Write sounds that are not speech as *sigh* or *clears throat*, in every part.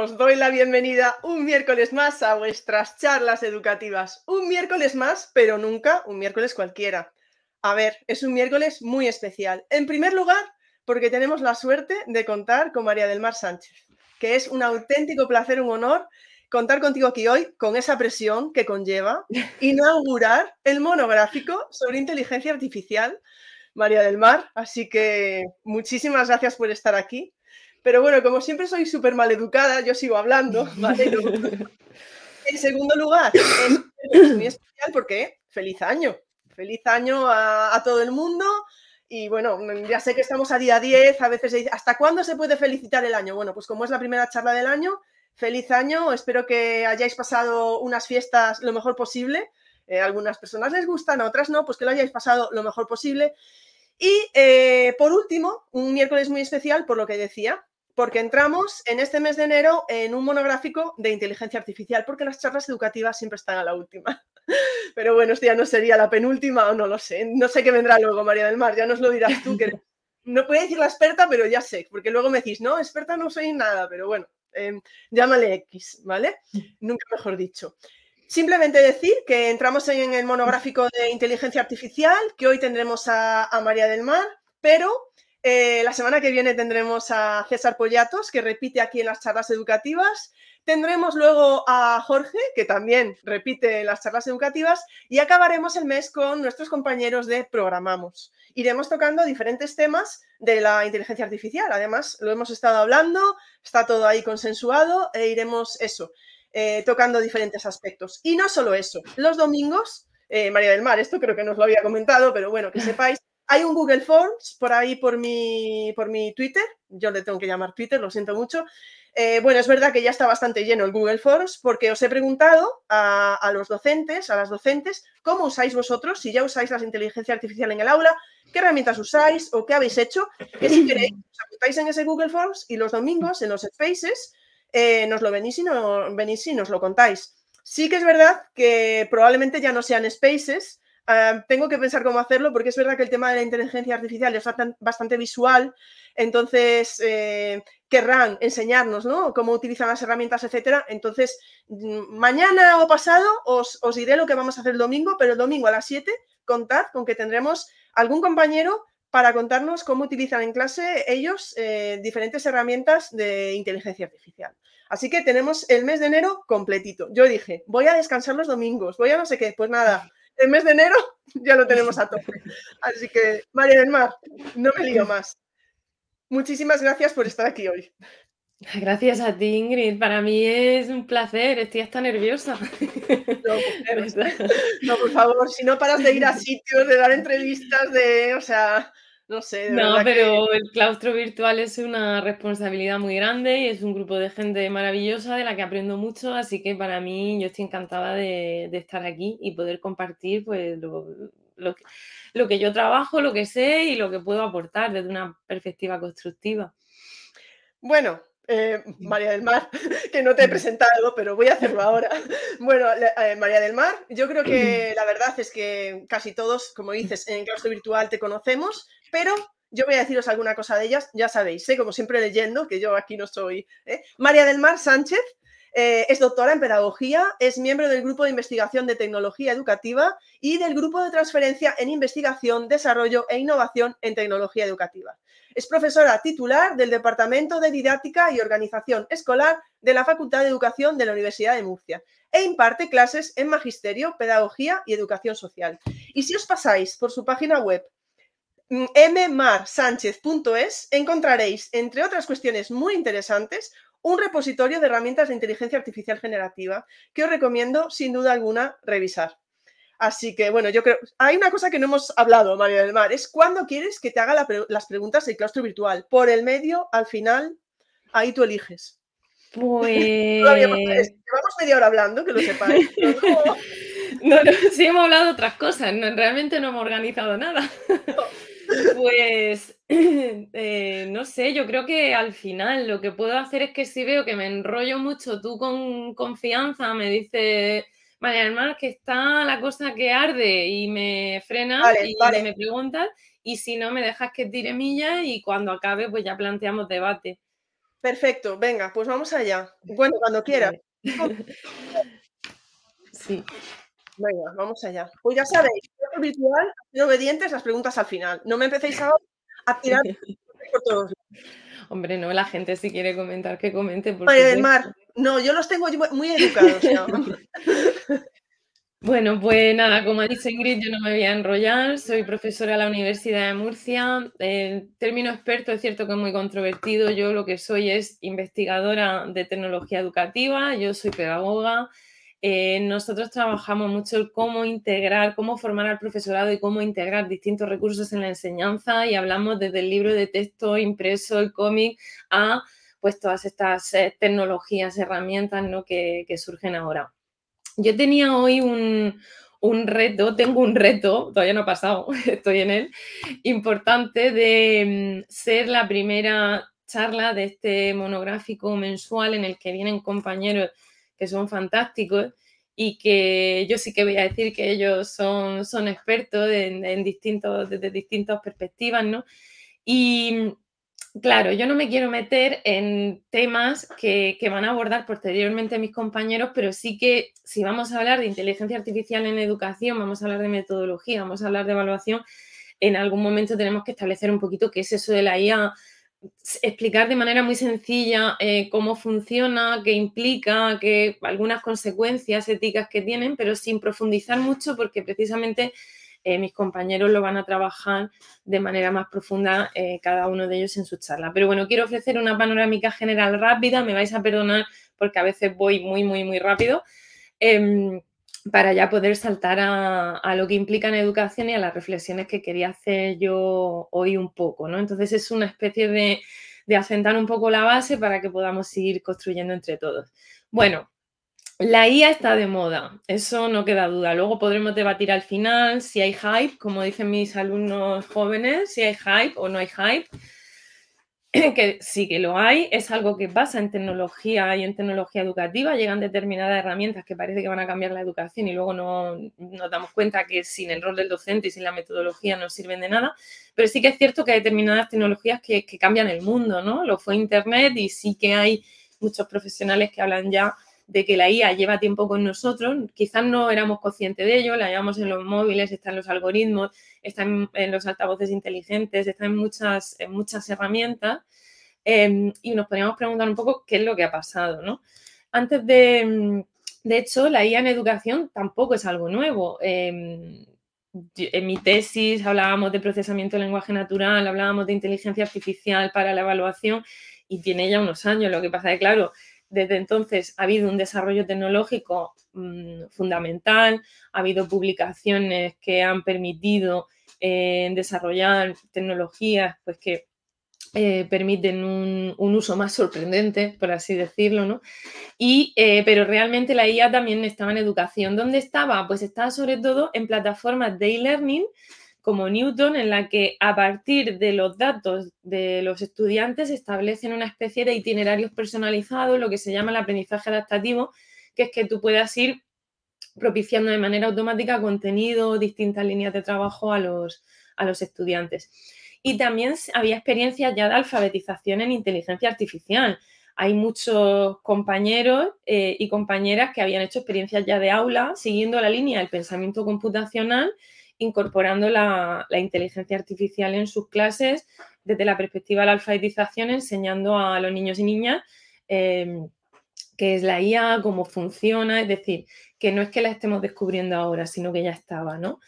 Os doy la bienvenida un miércoles más a vuestras charlas educativas. Un miércoles más, pero nunca un miércoles cualquiera. A ver, es un miércoles muy especial. En primer lugar, porque tenemos la suerte de contar con María del Mar Sánchez, que es un auténtico placer, un honor contar contigo aquí hoy con esa presión que conlleva *laughs* inaugurar el monográfico sobre inteligencia artificial, María del Mar. Así que muchísimas gracias por estar aquí. Pero bueno, como siempre soy súper mal educada, yo sigo hablando, *laughs* en segundo lugar, es *laughs* muy especial porque feliz año. Feliz año a, todo el mundo. Y bueno, ya sé que estamos a día 10, a veces se dice, ¿hasta cuándo se puede felicitar el año? Bueno, pues como es la primera charla del año, feliz año. Espero que hayáis pasado unas fiestas lo mejor posible. Eh, algunas personas les gustan, a otras no, pues que lo hayáis pasado lo mejor posible. Y eh, por último, un miércoles muy especial, por lo que decía, porque entramos en este mes de enero en un monográfico de inteligencia artificial, porque las charlas educativas siempre están a la última. *laughs* Pero bueno, esto ya no sería la penúltima o no lo sé. No sé qué vendrá luego, María del Mar, ya nos lo dirás tú, que *laughs* no puedo decir la experta, pero ya sé, porque luego me decís, no, experta no soy nada, pero bueno, em, llámale X, ¿vale? *laughs* Nunca mejor dicho. Simplemente decir que entramos en el monográfico de inteligencia artificial, que hoy tendremos a, a María del Mar, pero eh, la semana que viene tendremos a César Pollatos, que repite aquí en las charlas educativas. Tendremos luego a Jorge, que también repite en las charlas educativas. Y acabaremos el mes con nuestros compañeros de Programamos. Iremos tocando diferentes temas de la inteligencia artificial. Además, lo hemos estado hablando, está todo ahí consensuado e iremos eso, eh, tocando diferentes aspectos. Y no solo eso, los domingos, eh, María del Mar, esto creo que nos lo había comentado, pero bueno, que sepáis hay un Google Forms por ahí por mi, por mi Twitter, yo le tengo que llamar Twitter, lo siento mucho. Eh, bueno, es verdad que ya está bastante lleno el Google Forms porque os he preguntado a, los docentes, a las docentes, cómo usáis vosotros, si ya usáis la inteligencia artificial en el aula, qué herramientas usáis o qué habéis hecho, que si queréis *clears throat* os apuntáis en ese Google Forms y los domingos en los Spaces eh, nos lo venís y, no, venís y nos lo contáis. Sí que es verdad que probablemente ya no sean Spaces, tengo que pensar cómo hacerlo porque es verdad que el tema de la inteligencia artificial es bastante visual, entonces eh, querrán enseñarnos ¿no? cómo utilizan las herramientas, etcétera. Entonces, mm, mañana o pasado os, diré lo que vamos a hacer el domingo, pero el domingo a las 7 contad con que tendremos algún compañero para contarnos cómo utilizan en clase ellos eh, diferentes herramientas de inteligencia artificial. Así que tenemos el mes de enero completito. Yo dije, voy a descansar los domingos, voy a no sé qué, pues nada, el mes de enero *laughs* ya lo tenemos a tope. *laughs* Así que, María del Mar, no me lío más. Muchísimas gracias por estar aquí hoy. Gracias a ti, Ingrid. Para mí es un placer. Estoy hasta nerviosa. No, por *laughs* favor, si no paras de ir a sitios, de dar entrevistas, de, o sea, no sé. no, pero el claustro virtual es una responsabilidad muy grande y es un grupo de gente maravillosa de la que aprendo mucho, así que para mí yo estoy encantada de, estar aquí y poder compartir pues lo, que, yo trabajo, lo que sé y lo que puedo aportar desde una perspectiva constructiva. Bueno, eh, *laughs* María del Mar, *laughs* que no te he presentado, pero voy a hacerlo *laughs* ahora. Bueno, eh, María del Mar, yo creo que *clears throat* la verdad es que casi todos, como dices, en el claustro virtual te conocemos, pero yo voy a deciros alguna cosa de ellas, ya sabéis, ¿eh? como siempre leyendo, que yo aquí no soy. María del Mar Sánchez eh, es doctora en pedagogía, es miembro del Grupo de Investigación de Tecnología Educativa y del Grupo de Transferencia en Investigación, Desarrollo e Innovación en Tecnología Educativa. Es profesora titular del Departamento de Didáctica y Organización Escolar de la Facultad de Educación de la Universidad de Murcia e imparte clases en Magisterio, Pedagogía y Educación Social. Y si os pasáis por su página web mmarsánchez.es encontraréis, entre otras cuestiones muy interesantes, un repositorio de herramientas de inteligencia artificial generativa que os recomiendo sin duda alguna revisar. Así que, bueno, yo creo, hay una cosa que no hemos hablado, María del Mar, es cuándo quieres que te haga las preguntas del claustro virtual. Por el medio, al final, ahí tú eliges. *laughs* Pues... Llevamos media hora hablando, que lo sepáis. *laughs* No, no, sí hemos hablado otras cosas, realmente no hemos organizado nada. Pues *clears throat* eh, no sé, yo creo que al final lo que puedo hacer es que si veo que me enrollo mucho, tú con confianza me dices, María del que está la cosa que arde y me frena y me preguntas, y si no me dejas que tire millas y cuando acabe pues ya planteamos debate. Perfecto, venga, pues vamos allá. Bueno, cuando quiera. *laughs* *laughs* Sí. Venga, vamos allá. Pues ya sabéis, virtual, obedientes, las preguntas al final. No me empecéis a, a tirar *laughs* por todos Hombre, no, la gente si quiere comentar, que comente. Por del Mar, no, yo los tengo muy educados. *laughs* Bueno, pues nada, como ha dicho Ingrid, yo no me voy a enrollar, soy profesora de la Universidad de Murcia. El término experto es cierto que es muy controvertido, yo lo que soy es investigadora de tecnología educativa, yo soy pedagoga. Eh, nosotros trabajamos mucho el cómo integrar, cómo formar al profesorado y cómo integrar distintos recursos en la enseñanza y hablamos desde el libro de texto impreso, el cómic, a pues todas estas eh, tecnologías, herramientas ¿no? que surgen ahora. Yo tenía hoy un, reto, tengo un reto, todavía no ha pasado, *laughs* estoy en él, importante de mm, ser la primera charla de este monográfico mensual en el que vienen compañeros que son fantásticos y que yo sí que voy a decir que ellos son, son expertos en, distintos, desde distintas perspectivas, ¿no? Y Claro, yo no me quiero meter en temas que, van a abordar posteriormente mis compañeros, pero sí que si vamos a hablar de inteligencia artificial en educación, vamos a hablar de metodología, vamos a hablar de evaluación, en algún momento tenemos que establecer un poquito qué es eso de la IA, explicar de manera muy sencilla eh, cómo funciona, qué implica, qué, algunas consecuencias éticas que tienen, pero sin profundizar mucho porque precisamente eh, mis compañeros lo van a trabajar de manera más profunda eh, cada uno de ellos en su charla. Pero bueno, quiero ofrecer una panorámica general rápida, me vais a perdonar porque a veces voy muy, muy, muy rápido. Em, para ya poder saltar a, lo que implica en educación y a las reflexiones que quería hacer yo hoy un poco, ¿no? Entonces es una especie de, de asentar un poco la base para que podamos seguir construyendo entre todos. Bueno, la IA está de moda, eso no queda duda. Luego podremos debatir al final si hay hype, como dicen mis alumnos jóvenes, si hay hype o no hay hype. *clears throat* Que sí que lo hay, es algo que pasa en tecnología y en tecnología educativa. Llegan determinadas herramientas que parece que van a cambiar la educación y luego no nos damos cuenta que sin el rol del docente y sin la metodología no sirven de nada. Pero sí que es cierto que hay determinadas tecnologías que, que cambian el mundo, ¿no? Lo fue Internet y sí que hay muchos profesionales que hablan ya de que la IA lleva tiempo con nosotros, quizás no éramos conscientes de ello, la llevamos en los móviles, está en los algoritmos, está en, los altavoces inteligentes, está en muchas, muchas herramientas em, y nos podríamos preguntar un poco qué es lo que ha pasado, ¿no? Antes de, de hecho, la IA en educación tampoco es algo nuevo. Em, en mi tesis hablábamos de procesamiento de lenguaje natural, hablábamos de inteligencia artificial para la evaluación y tiene ya unos años. Lo que pasa es que, claro, desde entonces ha habido un desarrollo tecnológico mm, fundamental, ha habido publicaciones que han permitido eh, desarrollar tecnologías pues, que eh, permiten un, uso más sorprendente, por así decirlo, ¿no? Y, eh, pero realmente la IA también estaba en educación. ¿Dónde estaba? Pues estaba sobre todo en plataformas de e-learning como Newton, en la que a partir de los datos de los estudiantes establecen una especie de itinerarios personalizados, lo que se llama el aprendizaje adaptativo, que es que tú puedas ir propiciando de manera automática contenido, distintas líneas de trabajo a los, a los estudiantes. Y también había experiencias ya de alfabetización en inteligencia artificial. Hay muchos compañeros eh, y compañeras que habían hecho experiencias ya de aula siguiendo la línea del pensamiento computacional incorporando la, inteligencia artificial en sus clases desde la perspectiva de la alfabetización, enseñando a los niños y niñas em, qué es la IA, cómo funciona, es decir, que no es que la estemos descubriendo ahora, sino que ya estaba, ¿no?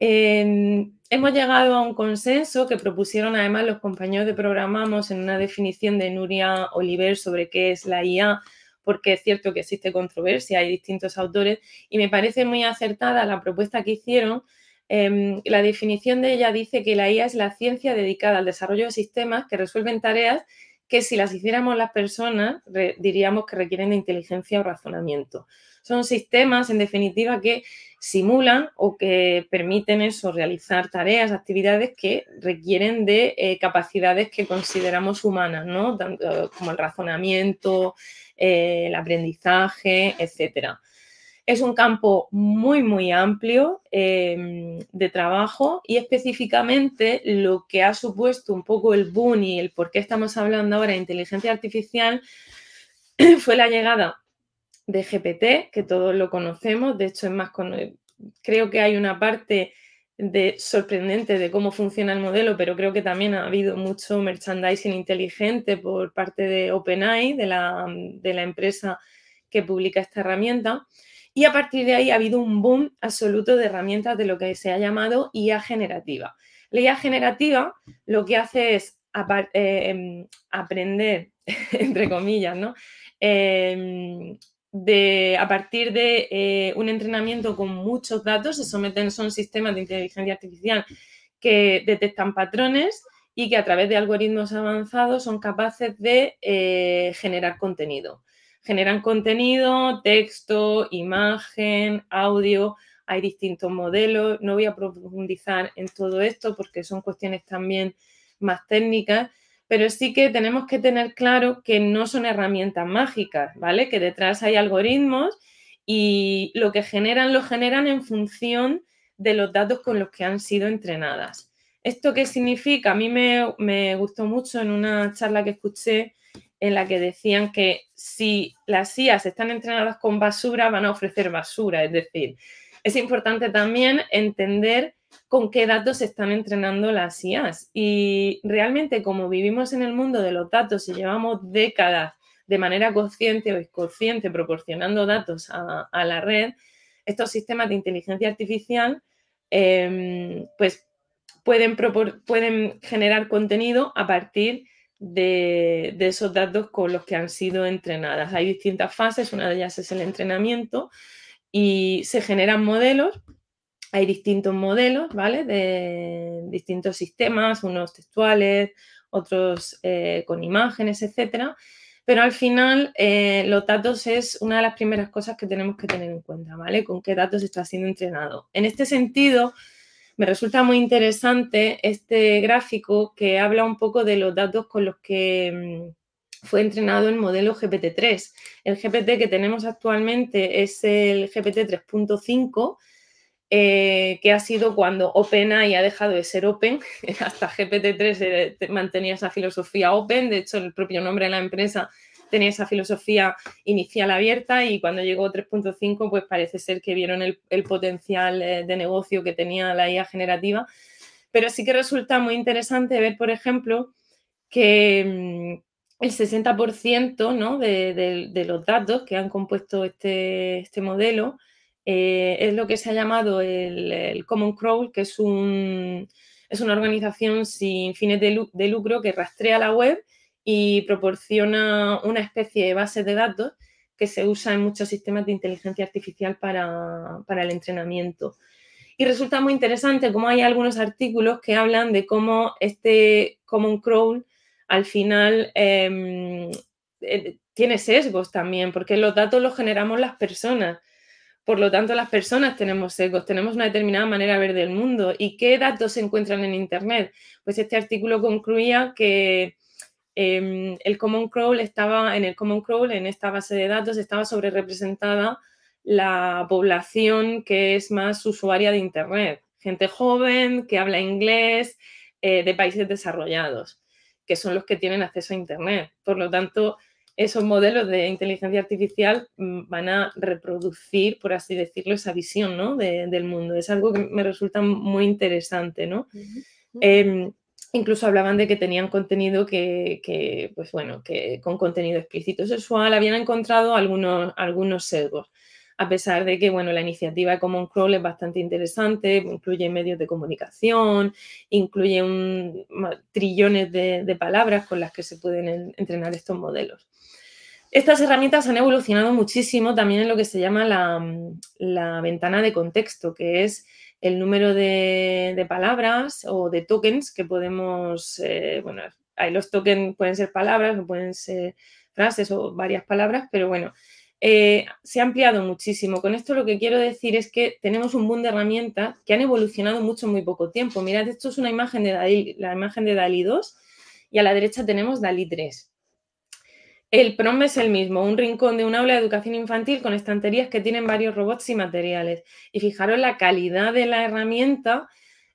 Em, hemos llegado a un consenso que propusieron además los compañeros de Programamos en una definición de Nuria Oliver sobre qué es la IA, porque es cierto que existe controversia, hay distintos autores, y me parece muy acertada la propuesta que hicieron Em, la definición de ella dice que la IA es la ciencia dedicada al desarrollo de sistemas que resuelven tareas que si las hiciéramos las personas diríamos que requieren de inteligencia o razonamiento. Son sistemas, en definitiva, que simulan o que permiten eso, realizar tareas, actividades que requieren de eh, capacidades que consideramos humanas, ¿no? Tanto como el razonamiento, eh, el aprendizaje, etcétera. Es un campo muy, muy amplio em, de trabajo y específicamente lo que ha supuesto un poco el boom y el por qué estamos hablando ahora de inteligencia artificial *clears throat* fue la llegada de GPT, que todos lo conocemos, de hecho es más, creo que hay una parte de, sorprendente de cómo funciona el modelo, pero creo que también ha habido mucho merchandising inteligente por parte de OpenAI, de la, de la empresa que publica esta herramienta. Y a partir de ahí ha habido un boom absoluto de herramientas de lo que se ha llamado IA generativa. La IA generativa lo que hace es em, aprender, *laughs* entre comillas, ¿no? Em, a partir de eh, un entrenamiento con muchos datos, se someten, son sistemas de inteligencia artificial que detectan patrones y que a través de algoritmos avanzados son capaces de eh, generar contenido. Generan contenido, texto, imagen, audio, hay distintos modelos. No voy a profundizar en todo esto porque son cuestiones también más técnicas, pero sí que tenemos que tener claro que no son herramientas mágicas, ¿vale? Que detrás hay algoritmos y lo que generan lo generan en función de los datos con los que han sido entrenadas. ¿Esto qué significa? A mí me, gustó mucho en una charla que escuché en la que decían que si las IAS están entrenadas con basura, van a ofrecer basura. Es decir, es importante también entender con qué datos se están entrenando las IAs. Y realmente como vivimos en el mundo de los datos y llevamos décadas de manera consciente o inconsciente proporcionando datos a, la red, estos sistemas de inteligencia artificial em, pues pueden, pueden, generar contenido a partir de, de, esos datos con los que han sido entrenadas. Hay distintas fases, una de ellas es el entrenamiento y se generan modelos hay distintos modelos, ¿vale? De distintos sistemas, unos textuales, otros eh, con imágenes, etcétera. Pero al final, eh, los datos es una de las primeras cosas que tenemos que tener en cuenta, ¿vale? Con qué datos está siendo entrenado. En este sentido, me resulta muy interesante este gráfico que habla un poco de los datos con los que mm, fue entrenado el modelo GPT-3. El GPT que tenemos actualmente es el GPT 3.5 eh, que ha sido cuando OpenAI ha dejado de ser Open, *laughs* hasta GPT-3 eh, mantenía esa filosofía Open, de hecho el propio nombre de la empresa tenía esa filosofía inicial abierta y cuando llegó 3.5 pues parece ser que vieron el, potencial eh, de negocio que tenía la IA generativa, pero sí que resulta muy interesante ver, por ejemplo, que mm, el 60% ¿no? de, los datos que han compuesto este, este modelo eh, es lo que se ha llamado el, Common Crawl, que es, un, es una organización sin fines de, lucro que rastrea la web y proporciona una especie de base de datos que se usa en muchos sistemas de inteligencia artificial para, el entrenamiento. Y resulta muy interesante cómo hay algunos artículos que hablan de cómo este Common Crawl al final em, eh, tiene sesgos también, porque los datos los generamos las personas. Por lo tanto, las personas tenemos sesgos, tenemos una determinada manera de ver del mundo. ¿Y qué datos se encuentran en Internet? Pues este artículo concluía que em, el Common Crawl estaba, en el Common Crawl, en esta base de datos, estaba sobre representada la población que es más usuaria de Internet. Gente joven, que habla inglés, eh, de países desarrollados, que son los que tienen acceso a Internet. Por lo tanto, esos modelos de inteligencia artificial mm, van a reproducir, por así decirlo, esa visión ¿no? del mundo. Es algo que me resulta muy interesante, ¿no? Incluso hablaban de que tenían contenido que, pues bueno, que con contenido explícito sexual habían encontrado algunos, algunos sesgos. A pesar de que, bueno, la iniciativa de Common Crawl es bastante interesante, incluye medios de comunicación, incluye un, trillones de, de palabras con las que se pueden entrenar estos modelos. Estas herramientas han evolucionado muchísimo también en lo que se llama la, ventana de contexto, que es el número de, palabras o de tokens que podemos, eh, bueno, hay los tokens pueden ser palabras o pueden ser frases o varias palabras, pero bueno, eh, se ha ampliado muchísimo. Con esto lo que quiero decir es que tenemos un boom de herramientas que han evolucionado mucho en muy poco tiempo. Mirad, esto es una imagen de la imagen de DALI 2 y a la derecha tenemos DALI 3. El PROM es el mismo, un rincón de un aula de educación infantil con estanterías que tienen varios robots y materiales. Y fijaros la calidad de la herramienta,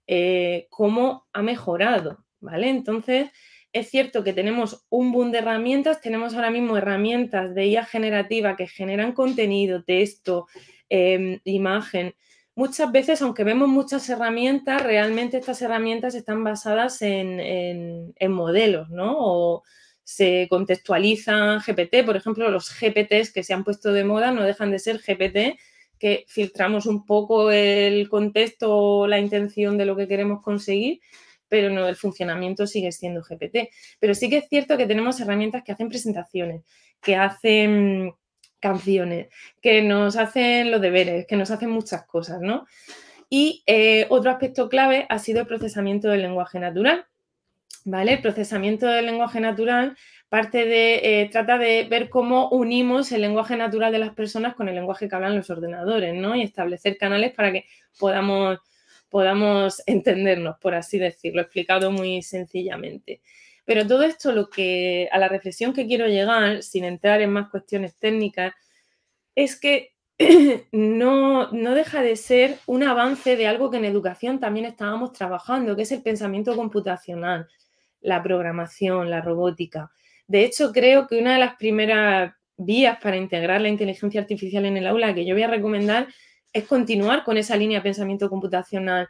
eh, cómo ha mejorado, ¿vale? Entonces, es cierto que tenemos un boom de herramientas, tenemos ahora mismo herramientas de IA generativa que generan contenido, texto, em, imagen. Muchas veces, aunque vemos muchas herramientas, realmente estas herramientas están basadas en, modelos, ¿no? Se contextualizan GPT, por ejemplo, los GPTs que se han puesto de moda no dejan de ser GPT, que filtramos un poco el contexto o la intención de lo que queremos conseguir pero no, el funcionamiento sigue siendo GPT. Pero sí que es cierto que tenemos herramientas que hacen presentaciones, que hacen canciones, que nos hacen los deberes, que nos hacen muchas cosas, ¿no? Y eh, otro aspecto clave ha sido el procesamiento del lenguaje natural. ¿Vale? El procesamiento del lenguaje natural parte de, eh, trata de ver cómo unimos el lenguaje natural de las personas con el lenguaje que hablan los ordenadores, ¿no? Y establecer canales para que podamos podamos entendernos, por así decirlo, explicado muy sencillamente. Pero todo esto, lo que a la reflexión que quiero llegar, sin entrar en más cuestiones técnicas, es que *clears throat* no, no deja de ser un avance de algo que en educación también estábamos trabajando, que es el pensamiento computacional, la programación, la robótica. De hecho, creo que una de las primeras vías para integrar la inteligencia artificial en el aula que yo voy a recomendar es continuar con esa línea de pensamiento computacional.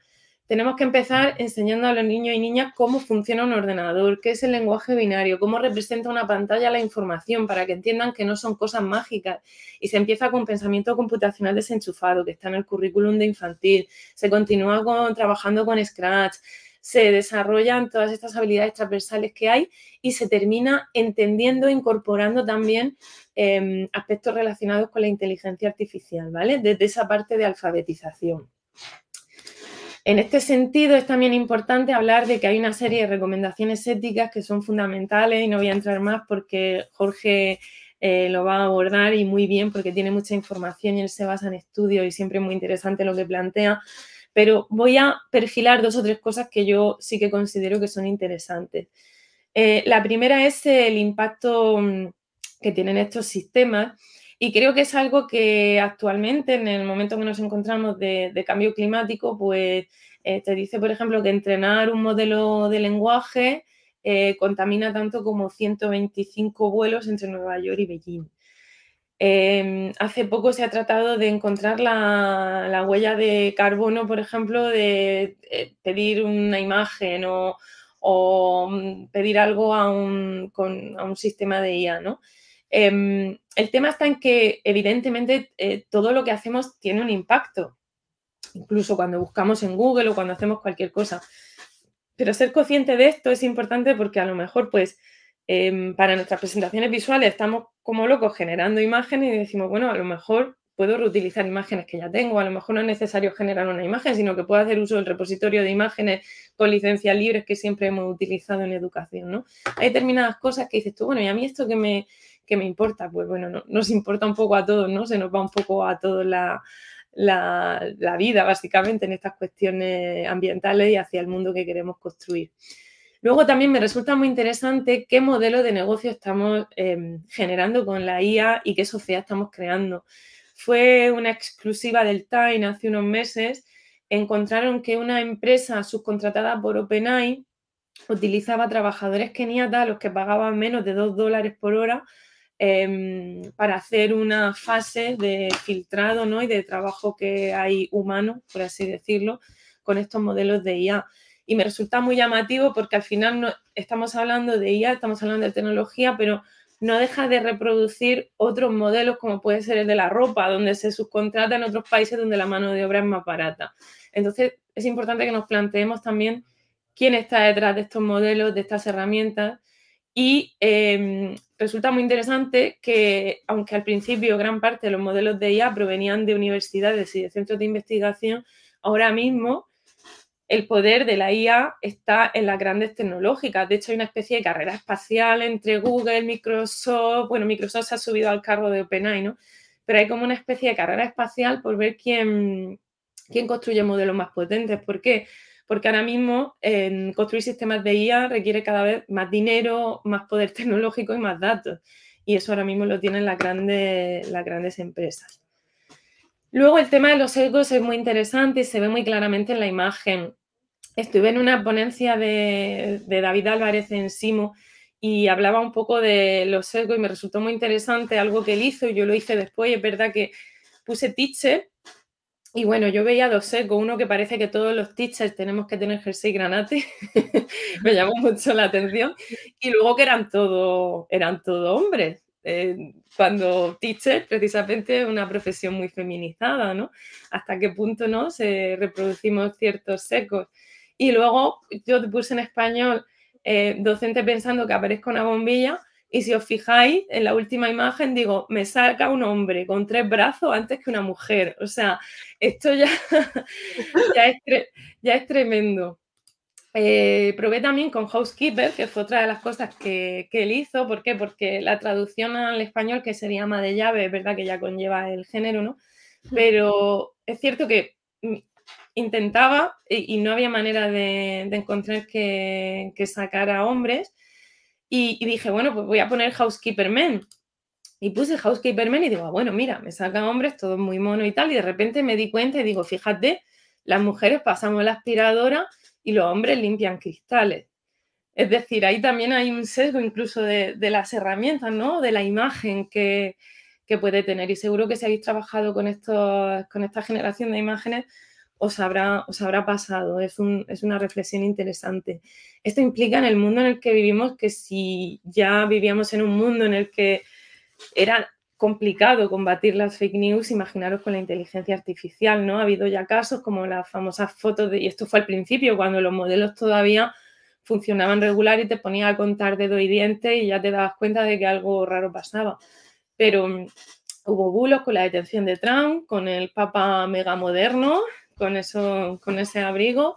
Tenemos que empezar enseñando a los niños y niñas cómo funciona un ordenador, qué es el lenguaje binario, cómo representa una pantalla la información, para que entiendan que no son cosas mágicas. Y se empieza con pensamiento computacional desenchufado, que está en el currículum de infantil. Se continúa con, trabajando con Scratch. Se desarrollan todas estas habilidades transversales que hay y se termina entendiendo, incorporando también Em, aspectos relacionados con la inteligencia artificial, ¿vale? Desde esa parte de alfabetización. En este sentido, es también importante hablar de que hay una serie de recomendaciones éticas que son fundamentales y no voy a entrar más porque Jorge eh, lo va a abordar y muy bien porque tiene mucha información y él se basa en estudios y siempre es muy interesante lo que plantea. Pero voy a perfilar dos o tres cosas que yo sí que considero que son interesantes. Eh, la primera es el impacto mm, que tienen estos sistemas. Y creo que es algo que actualmente, en el momento que nos encontramos de, cambio climático, pues eh, te dice, por ejemplo, que entrenar un modelo de lenguaje eh, contamina tanto como 125 vuelos entre Nueva York y Beijing. Em, hace poco se ha tratado de encontrar la, huella de carbono, por ejemplo, de eh, pedir una imagen o, mm, pedir algo a un, sistema de IA, ¿no? Em, el tema está en que evidentemente eh, todo lo que hacemos tiene un impacto, incluso cuando buscamos en Google o cuando hacemos cualquier cosa. Pero ser consciente de esto es importante porque a lo mejor pues em, para nuestras presentaciones visuales estamos como locos generando imágenes y decimos, bueno, a lo mejor puedo reutilizar imágenes que ya tengo, a lo mejor no es necesario generar una imagen, sino que puedo hacer uso del repositorio de imágenes con licencias libres que siempre hemos utilizado en educación, ¿no? Hay determinadas cosas que dices tú, bueno, y a mí esto que me, que me importa? Pues bueno, nos importa un poco a todos, ¿no? Se nos va un poco a todos la, la, vida, básicamente, en estas cuestiones ambientales y hacia el mundo que queremos construir. Luego también me resulta muy interesante qué modelo de negocio estamos em, generando con la IA y qué sociedad estamos creando. Fue una exclusiva del Time hace unos meses. Encontraron que una empresa subcontratada por OpenAI utilizaba trabajadores keniatas los que pagaban menos de 2 dólares por hora Em, para hacer una fase de filtrado ¿no? y de trabajo que hay humano, por así decirlo, con estos modelos de IA. Y me resulta muy llamativo porque al final no, estamos hablando de IA, estamos hablando de tecnología, pero no deja de reproducir otros modelos como puede ser el de la ropa, donde se subcontrata en otros países donde la mano de obra es más barata. Entonces, es importante que nos planteemos también quién está detrás de estos modelos, de estas herramientas y em, resulta muy interesante que, aunque al principio gran parte de los modelos de IA provenían de universidades y de centros de investigación, ahora mismo el poder de la IA está en las grandes tecnológicas. De hecho, hay una especie de carrera espacial entre Google, Microsoft. Bueno, Microsoft se ha subido al carro de OpenAI, ¿no? Pero hay como una especie de carrera espacial por ver quién, quién construye modelos más potentes. ¿Por qué? porque ahora mismo construir sistemas de IA requiere cada vez más dinero, más poder *laughs* tecnológico y más datos. y eso ahora mismo lo tienen las grandes, las grandes empresas. Luego el tema de los sesgos es muy interesante y se ve muy claramente en la imagen. Estuve en una ponencia de, de David Álvarez en Simo y hablaba un poco de los sesgos y me resultó muy interesante algo que él hizo y yo lo hice después. Es verdad que puse teacher y bueno, yo veía dos sesgos, uno que parece que todos los teachers tenemos que tener jersey granate, *laughs* me llamó mucho la atención, y luego que eran todos eran todo hombres, eh, cuando teacher precisamente es una profesión muy feminizada, ¿no? Hasta qué punto no se reproducimos ciertos secos. Y luego yo te puse en español eh, docente pensando que aparezca una bombilla y si os fijáis en la última imagen, digo, me saca un hombre con tres brazos antes que una mujer. O sea, esto ya, *laughs* ya, es, tremendo. Eh, probé también con Housekeeper, que fue otra de las cosas que, él hizo. ¿Por qué? Porque la traducción al español, que sería ama de llave, es verdad que ya conlleva el género, ¿no? Pero es cierto que intentaba y, no había manera de, encontrar que, que sacara hombres. Y, dije, bueno, pues voy a poner Housekeeper Men. Y puse Housekeeper Men y digo, ah, bueno, mira, me sacan hombres, todo muy mono y tal. Y de repente me di cuenta y digo, fíjate, las mujeres pasamos la aspiradora y los hombres limpian cristales. Es decir, ahí también hay un sesgo incluso de, las herramientas, ¿no? De la imagen que, que, puede tener. Y seguro que si habéis trabajado con, estos, con esta generación de imágenes, os habrá, os habrá pasado. Es, es, una reflexión interesante. Esto implica en el mundo en el que vivimos que si ya vivíamos en un mundo en el que era complicado combatir las fake news, imaginaros con la inteligencia artificial, ¿no? Ha habido ya casos como las famosas fotos de, y esto fue al principio, cuando los modelos todavía funcionaban regular y te ponía a contar dedo y diente y ya te dabas cuenta de que algo raro pasaba. Pero mm, hubo bulos con la detención de Trump, con el Papa mega moderno, con, eso, con ese abrigo.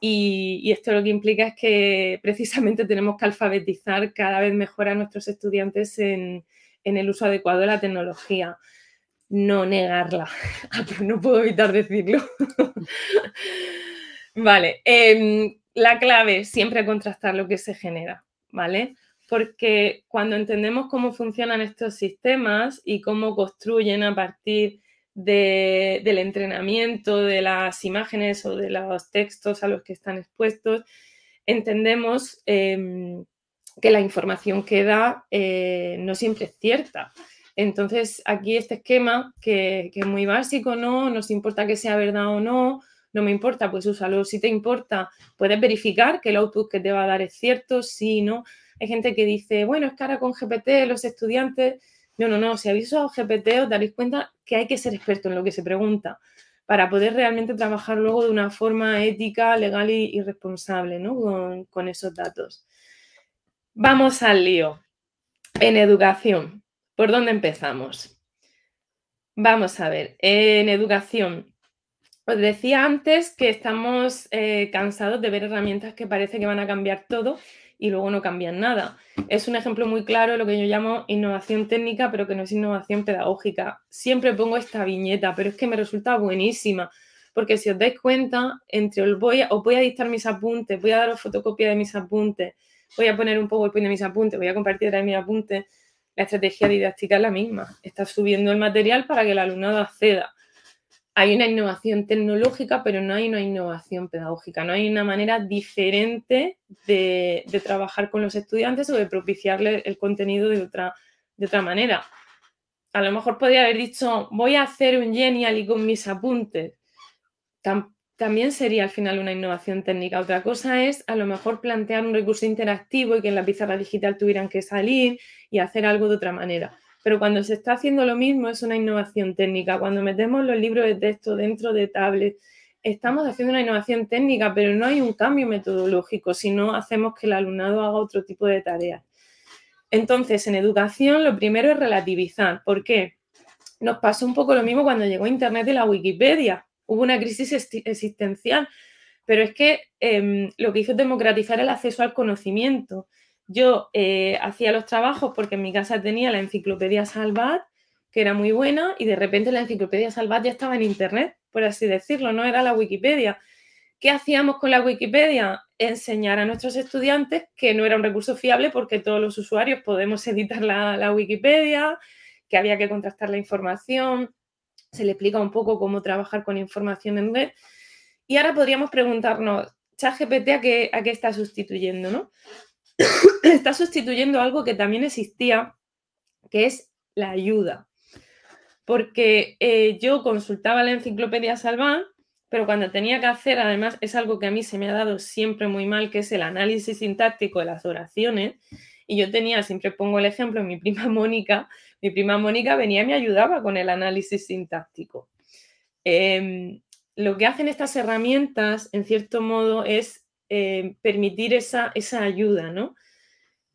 Y, esto lo que implica es que precisamente *laughs* tenemos que alfabetizar cada vez mejor a nuestros estudiantes en, el uso adecuado de la tecnología. No negarla. *laughs* Ah, no puedo evitar decirlo. *laughs* vale. Em, la clave siempre contrastar lo que se genera, ¿vale? Porque cuando entendemos cómo funcionan estos sistemas y cómo construyen a partir del entrenamiento de las imágenes o de los textos a los que están expuestos, entendemos em, que la información que da eh, no siempre es cierta. Entonces, aquí este esquema, que, es muy básico, ¿no? Nos importa que sea verdad o no, no me importa, pues úsalo. Si te importa, puedes verificar que el output que te va a dar es cierto, sí, no. Hay gente que dice, bueno, es que ahora con GPT los estudiantes no, no, no. Si habéis usado GPT, os daréis cuenta que hay que ser experto en lo que se pregunta para poder realmente trabajar luego de una forma ética, legal y, responsable ¿no? con, esos datos. Vamos al lío. En educación, ¿por dónde empezamos? Vamos a ver, en educación, os decía antes que estamos eh, cansados de ver herramientas que parece que van a cambiar todo y luego no cambian nada. Es un ejemplo muy claro de lo que yo llamo innovación técnica, pero que no es innovación pedagógica. Siempre pongo esta viñeta, pero es que me resulta buenísima, porque si os dais cuenta, entre os voy a, os voy a dictar mis apuntes, voy a daros fotocopia de mis apuntes, voy a poner un PowerPoint de mis apuntes, voy a compartir de mis apuntes, la estrategia didáctica es la misma. Estás subiendo el material para que el alumnado acceda hay una innovación tecnológica, pero no hay una innovación pedagógica, no hay una manera diferente de, trabajar con los estudiantes o de propiciarle el contenido de otra, de otra manera. A lo mejor podría haber dicho, voy a hacer un genial y con mis apuntes. también sería al final una innovación técnica. Otra cosa es a lo mejor plantear un recurso interactivo y que en la pizarra digital tuvieran que salir y hacer algo de otra manera pero cuando se está haciendo lo mismo es una innovación técnica. Cuando metemos los libros de texto dentro de tablets, estamos haciendo una innovación técnica, pero no hay un cambio metodológico, si no hacemos que el alumnado haga otro tipo de tareas. Entonces, en educación, lo primero es relativizar. ¿Por qué? Nos pasó un poco lo mismo cuando llegó Internet y la Wikipedia. Hubo una crisis existencial, pero es que em, lo que hizo es democratizar el acceso al conocimiento. Yo eh, hacía los trabajos porque en mi casa tenía la enciclopedia Salvat, que era muy buena, y de repente la enciclopedia Salvat ya estaba en Internet, por así decirlo, no era la Wikipedia. ¿Qué hacíamos con la Wikipedia? enseñar a nuestros estudiantes que no era un recurso fiable porque todos los usuarios podemos *laughs* editar la, Wikipedia, que había que contrastar la información, se le explica un poco cómo trabajar con información en red. Y ahora podríamos preguntarnos, ChatGPT a qué, a qué está sustituyendo, ¿no? Está sustituyendo algo que también existía, que es la ayuda. Porque eh, yo consultaba la enciclopedia Salván pero cuando tenía que hacer, además, es algo que a mí se me ha dado siempre muy mal, que es el análisis sintáctico de las oraciones. Y yo tenía, siempre pongo el ejemplo, mi prima *laughs* Mónica, mi prima Mónica venía y me ayudaba con el análisis sintáctico. Em, lo que hacen estas herramientas, en cierto modo, es em, permitir esa, esa ayuda, ¿no?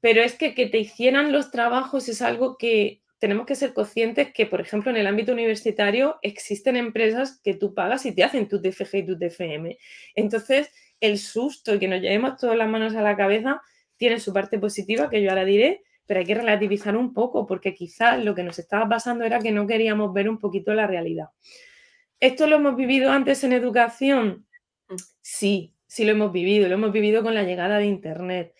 Pero es que que te hicieran los trabajos es algo que tenemos que ser conscientes que, por ejemplo, en el ámbito universitario existen empresas que tú pagas y te hacen tu TFG y tu TFM. Entonces, el susto y que nos llevemos todas las manos a la cabeza tiene su parte positiva, que yo ahora diré, pero hay que relativizar un poco, porque quizás lo que nos estaba pasando era que no queríamos ver un poquito la realidad. ¿Esto lo hemos vivido antes en educación? Mm. Sí, sí lo hemos vivido, lo hemos vivido con la llegada de Internet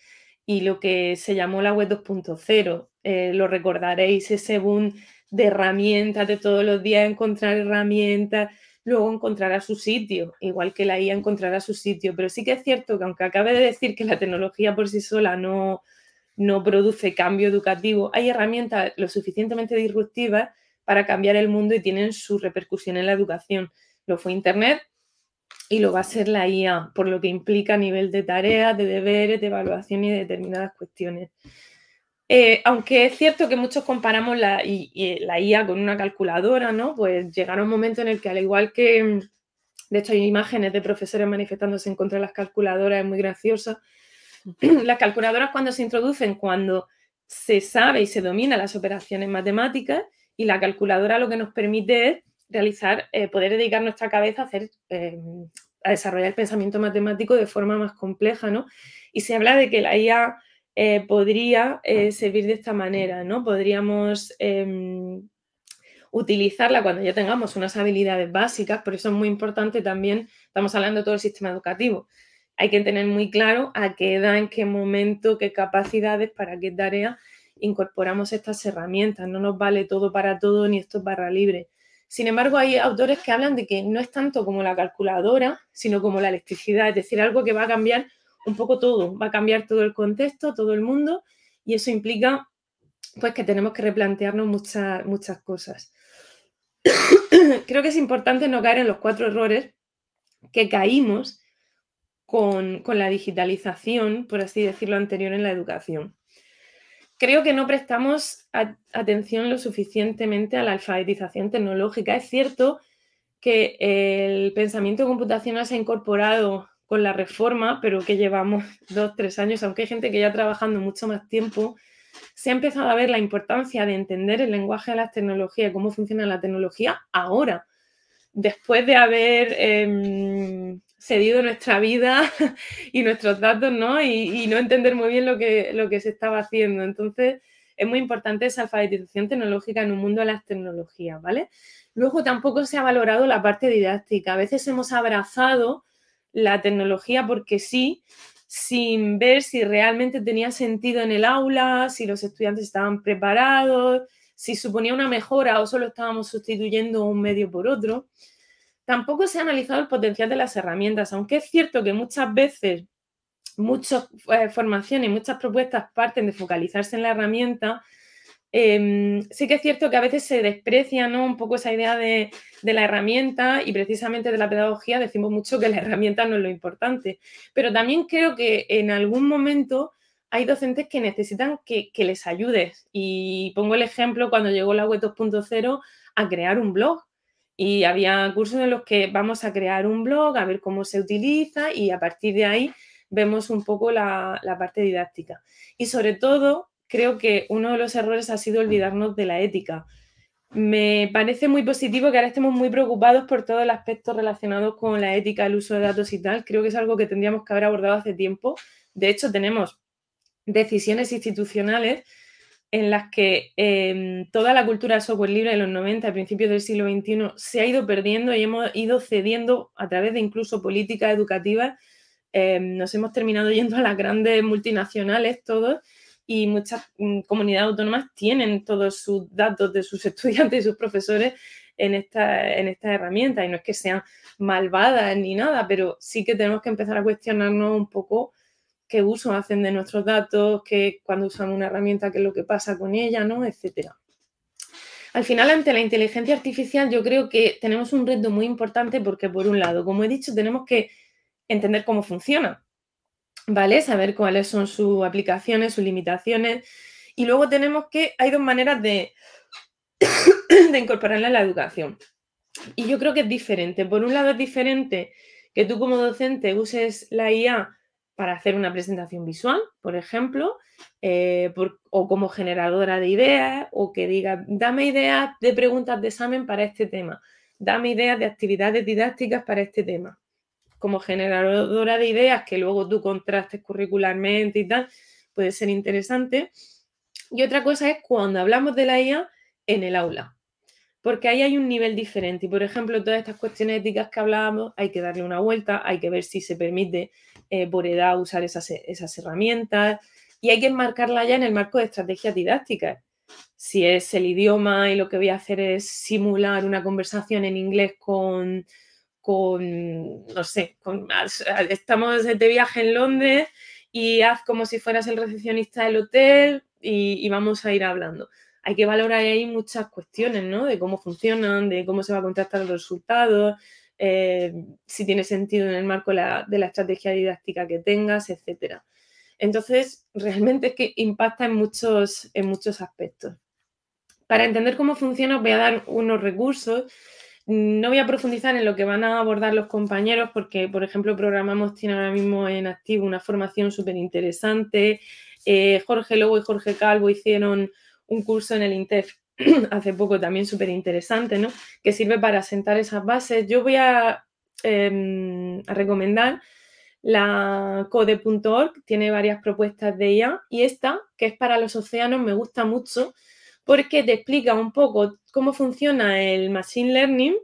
y lo que se llamó la web 2.0. Eh, lo recordaréis, ese boom de herramientas, de todos los días encontrar herramientas, luego encontrará su sitio, igual que la IA encontrará su sitio. Pero sí que es cierto que aunque acabe de decir que la tecnología por sí sola no, no produce cambio educativo, hay herramientas lo suficientemente disruptivas para cambiar el mundo y tienen su repercusión en la educación. Lo fue Internet, y lo va a ser la IA, por lo que implica a nivel de tareas, de deberes, de evaluación y de determinadas cuestiones. Eh, aunque es cierto que muchos comparamos la, la, IA con una calculadora, ¿no? Pues llegará un momento en el que, al igual que, de hecho, hay imágenes de profesores manifestándose en contra de las calculadoras, es muy graciosa. *clears throat* Las calculadoras cuando se introducen, cuando se sabe y se domina las operaciones matemáticas, y la calculadora lo que nos permite es realizar, eh, poder dedicar nuestra cabeza a, hacer, eh, a desarrollar el pensamiento matemático de forma más compleja, ¿no? Y se habla de que la IA eh, podría servir de esta manera, ¿no? Podríamos em, utilizarla cuando ya tengamos unas habilidades básicas, por eso es muy importante también, estamos hablando de todo el sistema educativo, hay que tener muy claro a qué edad, en qué momento, qué capacidades, para qué tarea incorporamos estas herramientas. No nos vale todo para todo ni esto es barra libre. Sin embargo, hay autores que hablan de que no es tanto como la calculadora, sino como la electricidad, es decir, algo que va a cambiar un poco todo, va a cambiar todo el contexto, todo el mundo, y eso implica pues que tenemos que replantearnos muchas, muchas cosas. *coughs* Creo que es importante no caer en los cuatro errores que caímos con, con la digitalización, por así decirlo, anterior en la educación creo que no prestamos atención lo suficientemente a la alfabetización tecnológica. Es cierto que el pensamiento computacional se ha incorporado con la reforma, pero que llevamos *laughs* dos, tres años, aunque hay gente que ya trabajando mucho más tiempo, se ha empezado a ver la importancia de entender el lenguaje de las tecnologías, cómo funciona la tecnología ahora, después de haber em, cedido nuestra vida *laughs* y nuestros datos, ¿no? Y, no entender muy bien lo que, lo que se estaba haciendo. Entonces, es muy importante esa alfabetización tecnológica en un mundo de las tecnologías, ¿vale? Luego tampoco se ha valorado la parte didáctica. A veces hemos abrazado la tecnología porque sí, sin ver si realmente tenía sentido en el aula, si los estudiantes estaban preparados, si suponía una mejora o solo estábamos sustituyendo un medio por otro. Tampoco se ha analizado el potencial de las herramientas, aunque es cierto que muchas veces muchas eh, formaciones y muchas propuestas parten de focalizarse en la herramienta, em, sí que es cierto que a veces se desprecia un poco esa idea de, la herramienta y precisamente de la pedagogía decimos mucho que la herramienta no es lo importante, pero también creo que en algún momento hay docentes que necesitan que, que les ayudes. Y pongo el ejemplo cuando llegó la web 2.0 a crear un blog y había cursos en los que vamos a crear un blog, a ver cómo se utiliza y a partir de ahí vemos un poco la, parte didáctica. Y sobre todo, creo que uno de los errores ha sido olvidarnos de la ética. Me parece muy positivo que ahora estemos muy preocupados por todo el aspecto relacionado con la ética, el uso de datos y tal. Creo que es algo que tendríamos que haber abordado hace tiempo. De hecho, tenemos decisiones institucionales en las que em, toda la cultura de software libre de los 90, a principios del siglo XXI, se ha ido perdiendo y hemos ido cediendo a través de incluso políticas educativas. Em, nos hemos terminado *laughs* yendo a las grandes multinacionales todos y muchas mm, comunidades autónomas tienen todos sus datos de sus *laughs* estudiantes y sus profesores en esta, en esta herramienta. Y no es que sean malvadas ni nada, pero sí que tenemos que empezar a cuestionarnos un poco qué uso hacen de nuestros datos, qué, cuando usamos una herramienta, qué es lo que pasa con ella, ¿no? Etcétera. Al final, ante la inteligencia artificial, yo creo que tenemos un reto muy importante porque, por un lado, como he dicho, tenemos que entender cómo funciona, ¿vale? Saber cuáles son sus aplicaciones, sus limitaciones. Y luego tenemos que, hay dos maneras de, *coughs* de incorporarla en la educación. Y yo creo que es diferente. Por un lado es diferente que tú como docente uses la IA para hacer una presentación visual, por ejemplo, eh, o como generadora de ideas, o que diga, dame ideas de preguntas de examen para este tema, dame ideas de actividades didácticas para este tema. Como generadora de ideas que luego tú contrastes curricularmente y tal, puede ser interesante. Y otra cosa es cuando hablamos de la IA en el aula porque ahí hay un nivel diferente. Y, por ejemplo, todas estas cuestiones éticas que hablábamos, hay que darle una vuelta, hay que ver si se permite eh, por edad usar esas, esas, herramientas y hay que enmarcarla ya en el marco de estrategias didácticas. Si es el idioma y lo que voy a hacer es simular una conversación en inglés con, con no sé, estamos de viaje en Londres y haz como si fueras el recepcionista del hotel y vamos a ir hablando hay que valorar ahí muchas cuestiones, ¿no? De cómo funcionan, de cómo se va a contrastar los resultados, eh, si tiene sentido en el marco de la, estrategia didáctica que tengas, etcétera. Entonces, realmente es que impacta en muchos, en muchos aspectos. Para entender cómo funciona, os voy a dar unos recursos. No voy a profundizar en lo que van a abordar los compañeros, porque, por ejemplo, Programamos tiene ahora mismo en activo una formación súper interesante. Eh, Jorge Lobo y Jorge Calvo hicieron un curso en el INTEF *clears throat* hace poco también súper interesante, ¿no? Que sirve para sentar esas bases. Yo voy a, em, recomendar la code.org, tiene varias propuestas de ella y esta, que es para los océanos, me gusta mucho porque te explica un poco cómo funciona el Machine Learning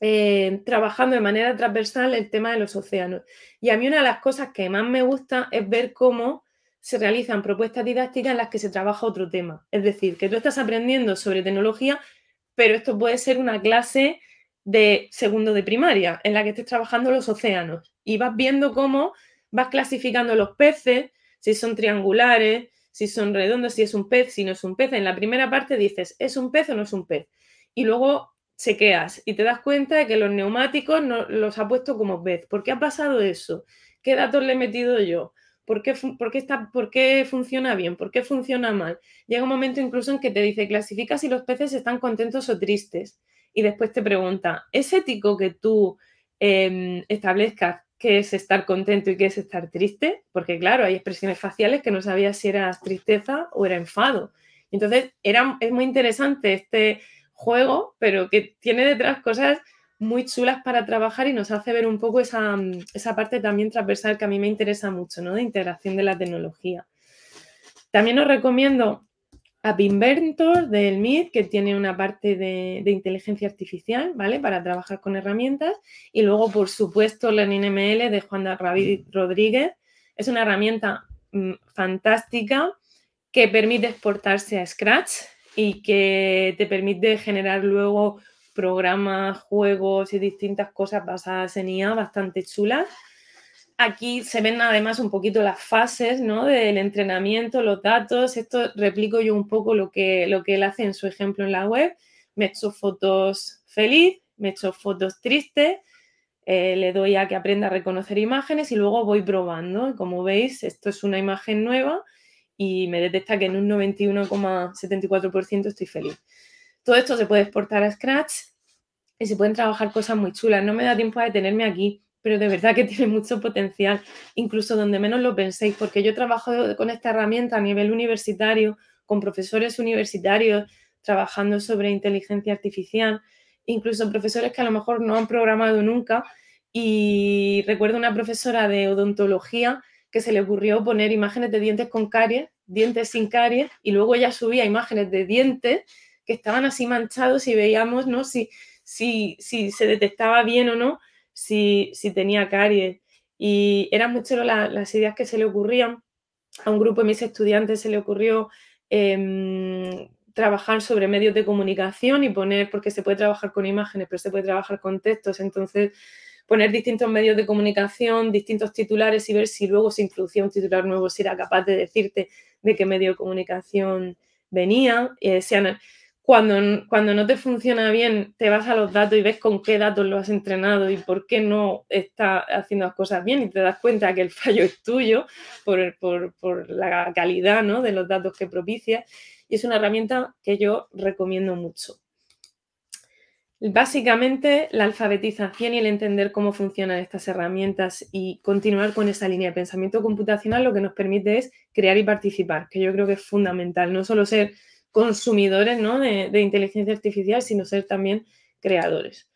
eh, trabajando de manera transversal el tema de los océanos. Y a mí una de las cosas que más me gusta es ver cómo se realizan propuestas didácticas en las que se trabaja otro tema. Es decir, que tú estás aprendiendo sobre tecnología, pero esto puede ser una clase de segundo de primaria en la que estés trabajando los océanos y vas viendo cómo vas clasificando los peces, si son triangulares, si son redondos, si es un pez, si no es un pez. En la primera parte dices, ¿es un pez o no es un pez? Y luego chequeas y te das cuenta de que los neumáticos no, los ha puesto como pez. ¿Por qué ha pasado eso? ¿Qué datos le he metido yo? ¿Por qué, está, ¿Por qué funciona bien? ¿Por qué funciona mal? Llega un momento incluso en que te dice, clasifica si los peces están contentos o tristes. Y después te pregunta, ¿es ético que tú em, establezcas qué es estar contento y qué es estar triste? Porque claro, hay expresiones faciales que no sabías si era tristeza o era enfado. Entonces, era, es muy interesante este juego, pero que tiene detrás cosas muy chulas para trabajar y nos hace ver un poco esa, mm, esa, parte también transversal que a mí me interesa mucho, ¿no? De integración de la tecnología. También os recomiendo App Inventor del MIT, que tiene una parte de, de, inteligencia artificial, ¿vale? Para trabajar con herramientas. Y luego, por supuesto, Learning ML de Juan David Rodríguez. Es una herramienta mm, fantástica que permite exportarse a Scratch y que te permite generar luego programas, juegos y distintas cosas basadas en IA bastante chulas. Aquí se ven además un poquito las fases ¿no? del entrenamiento, los datos. Esto replico yo un poco lo que, lo que él hace en su ejemplo en la web. Me echo fotos feliz, me echo fotos tristes, eh, le doy a que aprenda a reconocer imágenes y luego voy probando. Como veis, esto es una imagen nueva y me detecta que en un 91,74% estoy feliz. Todo esto se puede exportar a Scratch y se pueden trabajar cosas muy chulas. No me da tiempo a detenerme aquí, pero de verdad que *laughs* tiene mucho potencial, incluso donde menos lo penséis, porque yo trabajo con esta herramienta a nivel universitario, con profesores universitarios, trabajando sobre inteligencia artificial, incluso profesores que a lo mejor no han programado nunca. Y recuerdo una profesora de odontología que se le ocurrió poner imágenes de dientes con caries, dientes sin caries, y luego ella subía imágenes de dientes que estaban así manchados y veíamos ¿no? si, si, si se detectaba bien o no, si, si tenía caries. Y eran muchas las ideas que se le ocurrían. A un grupo de mis estudiantes se le ocurrió em, trabajar sobre medios de comunicación y poner, porque se puede trabajar con imágenes, pero se puede trabajar con textos, entonces poner distintos medios de comunicación, distintos titulares y ver si luego se introducía un titular nuevo, si era capaz de decirte de qué medio de comunicación venía. Eh, cuando, cuando no te funciona bien, te vas a los datos y ves con qué datos lo has entrenado y por qué no está haciendo las cosas bien y te das cuenta que el fallo es tuyo por, por, la calidad ¿no? de los datos que propicias. Y es una herramienta que yo recomiendo mucho. Básicamente, la alfabetización y el entender cómo funcionan estas herramientas y continuar con esa línea de pensamiento computacional lo que nos permite es crear y participar, que yo creo que es fundamental, no solo ser consumidores de, inteligencia artificial, sino ser también creadores.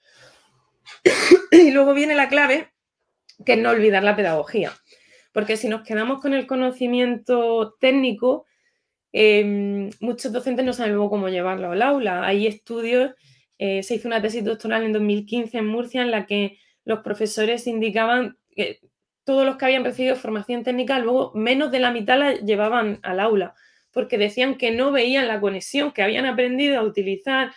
*clears throat* y luego viene la clave, que es no olvidar la pedagogía, porque si nos quedamos con el conocimiento técnico, em, muchos docentes no saben cómo llevarlo al aula. Hay estudios, eh, se hizo una tesis doctoral en 2015 en Murcia en la que los profesores indicaban que todos los que habían recibido formación técnica, luego menos de la mitad la llevaban al aula porque decían que no veían la conexión, que habían aprendido a utilizar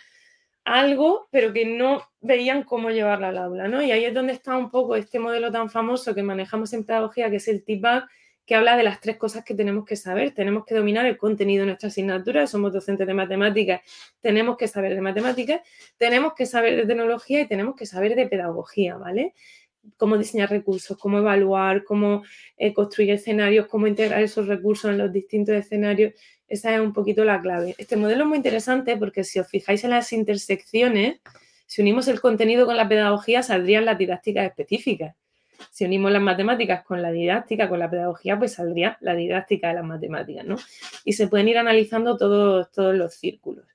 algo, pero que no veían cómo llevarla al aula, ¿no? Y ahí es donde está un poco este modelo tan famoso que manejamos en pedagogía, que es el TIPAC, que habla de las tres cosas que tenemos que saber. Tenemos que dominar el contenido de nuestra asignatura, somos docentes de matemáticas, tenemos que saber de matemáticas, tenemos que saber de tecnología y tenemos que saber de pedagogía, ¿vale? Cómo diseñar recursos, cómo evaluar, cómo eh, construir escenarios, cómo integrar esos recursos en los distintos escenarios. Esa es un poquito la clave. Este modelo es muy interesante porque si os fijáis en las intersecciones, si unimos el contenido con la pedagogía, saldrían las didácticas específicas. Si unimos las matemáticas con la didáctica, con la pedagogía, pues saldría la didáctica de las matemáticas, ¿no? Y se pueden ir analizando todos, todos los círculos.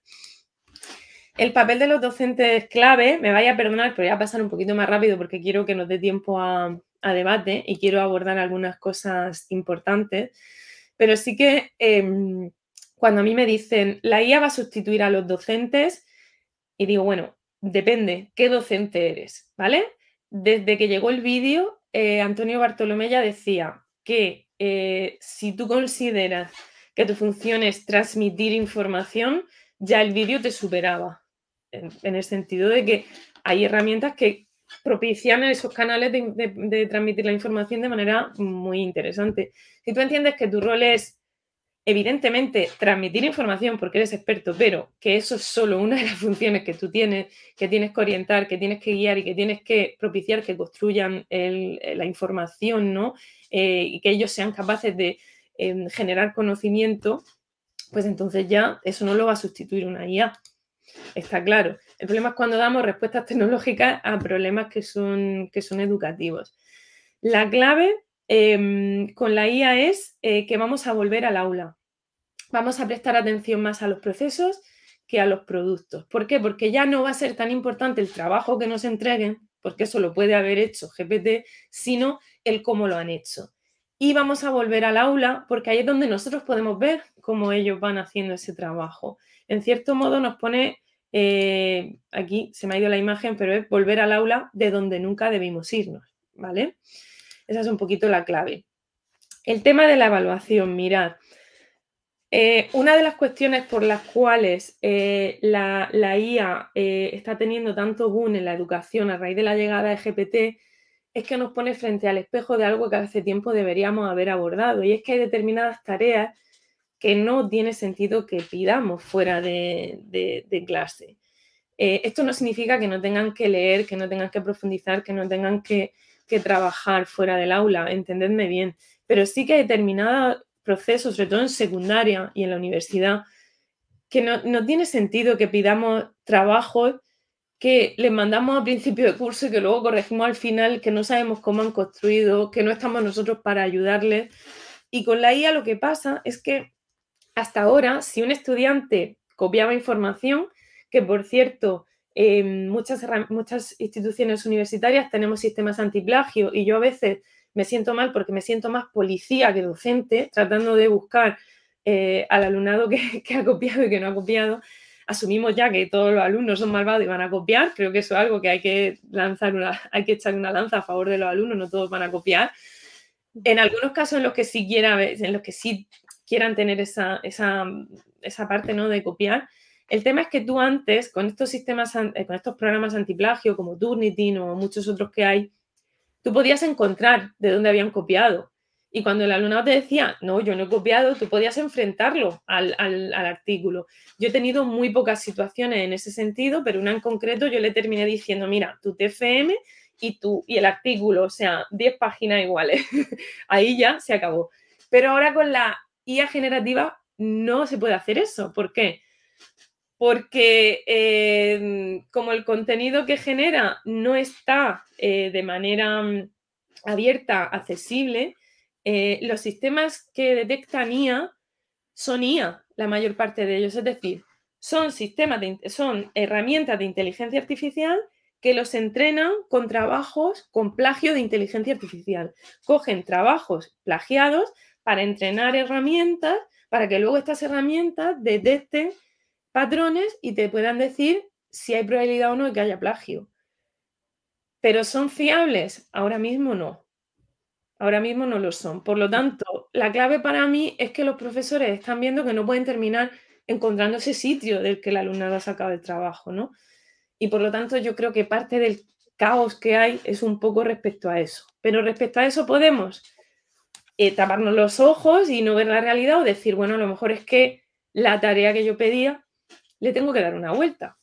El papel de los docentes clave, me vaya a perdonar, pero voy a pasar un poquito más rápido porque quiero que nos dé tiempo a, debate y quiero abordar algunas cosas importantes. Pero sí que em, cuando a mí me dicen, la IA va a sustituir a los docentes, y digo, bueno, depende, ¿qué docente eres? ¿Vale? Desde que llegó el vídeo, eh, Antonio Bartolomé ya decía que eh, si tú consideras que tu función es transmitir información, ya el vídeo te superaba. En, el sentido de que hay herramientas que propician esos canales de transmitir la información de manera muy interesante. Si tú entiendes que tu rol es evidentemente, transmitir información porque eres experto, pero que eso es solo una de las funciones que tú tienes, que tienes que orientar, que tienes que guiar y que tienes que propiciar que construyan la información, ¿no? Eh, y que ellos sean capaces de em, generar conocimiento, pues entonces ya eso no lo va a sustituir una IA. Está claro. El problema es cuando damos respuestas tecnológicas a problemas que son, que son educativos. La clave Em, con la IA es eh, que vamos a volver al aula. Vamos a prestar atención más a los procesos que a los productos. ¿Por qué? Porque ya no va a ser tan importante el trabajo que nos entreguen, porque eso lo puede haber hecho GPT, sino el cómo lo han hecho. Y vamos a volver al aula porque ahí es donde nosotros podemos ver cómo ellos van haciendo ese trabajo. En cierto modo nos pone, eh, aquí se me ha ido la imagen, pero es volver al aula de donde nunca debimos irnos, ¿vale? Esa es un poquito la clave. El tema de la evaluación, mirad. Eh, una de las cuestiones por las cuales eh, la, IA está teniendo tanto boom en la educación a raíz de la llegada de GPT es que nos pone frente al espejo de algo que hace tiempo deberíamos haber abordado y es que hay determinadas tareas que no tiene sentido que pidamos fuera de, clase. esto no significa que no tengan que leer, que no tengan que profundizar, que no tengan que trabajar fuera del aula, entendedme bien, pero sí que hay determinados procesos, sobre todo en secundaria y en la universidad, que no, tiene sentido que pidamos trabajos que les mandamos a principio de curso y que luego corregimos al final, que no sabemos cómo han construido, que no estamos nosotros para ayudarles. Y con la IA lo que pasa es que hasta ahora, si un estudiante copiaba información, que por cierto, en muchas, muchas instituciones universitarias tenemos sistemas antiplagio y yo a veces me siento mal porque me siento más policía que docente, tratando de buscar eh, al alumnado *laughs* que, ha copiado y que no ha copiado. asumimos ya que todos los alumnos son malvados y van a copiar. Creo que eso es algo que hay que lanzar una, *laughs* hay que echar una lanza a favor de los alumnos, no todos van a copiar. En algunos casos en los que sí en los que sí quieran tener esa, esa, esa parte ¿no? de copiar, el tema es que tú antes, con estos sistemas, eh, con estos programas antiplagio como Turnitin o muchos otros que hay, tú podías encontrar de dónde habían copiado. Y cuando el alumnado te decía, no, yo no he copiado, tú podías enfrentarlo al, artículo. Yo he tenido muy pocas situaciones en ese sentido, pero una en concreto yo le terminé diciendo, mira, tu TFM y, tú, y el artículo, o sea, 10 páginas iguales. *laughs* Ahí ya se acabó. Pero ahora con la IA generativa no se puede hacer eso. ¿Por qué? Porque eh, como el contenido que genera no está eh, de manera mm, abierta, accesible, eh, los sistemas que detectan IA son IA, la mayor parte de ellos, es decir, son sistemas son herramientas de inteligencia artificial que los entrenan con trabajos con plagio de inteligencia artificial. Cogen trabajos plagiados para entrenar herramientas para que luego estas herramientas detecten patrones y te puedan decir si hay probabilidad o no de que haya plagio. Pero ¿son fiables? Ahora mismo no. Ahora mismo no lo son. Por lo tanto, la clave para mí es que los profesores están viendo que no pueden terminar encontrando ese sitio del que el alumnado ha sacado el trabajo, ¿no? Y por lo tanto, yo creo que parte del caos que hay es un poco respecto a eso. Pero respecto a eso podemos eh, taparnos los ojos y no ver la realidad o decir, bueno, a lo mejor es que la tarea que yo pedía le tengo que dar una vuelta.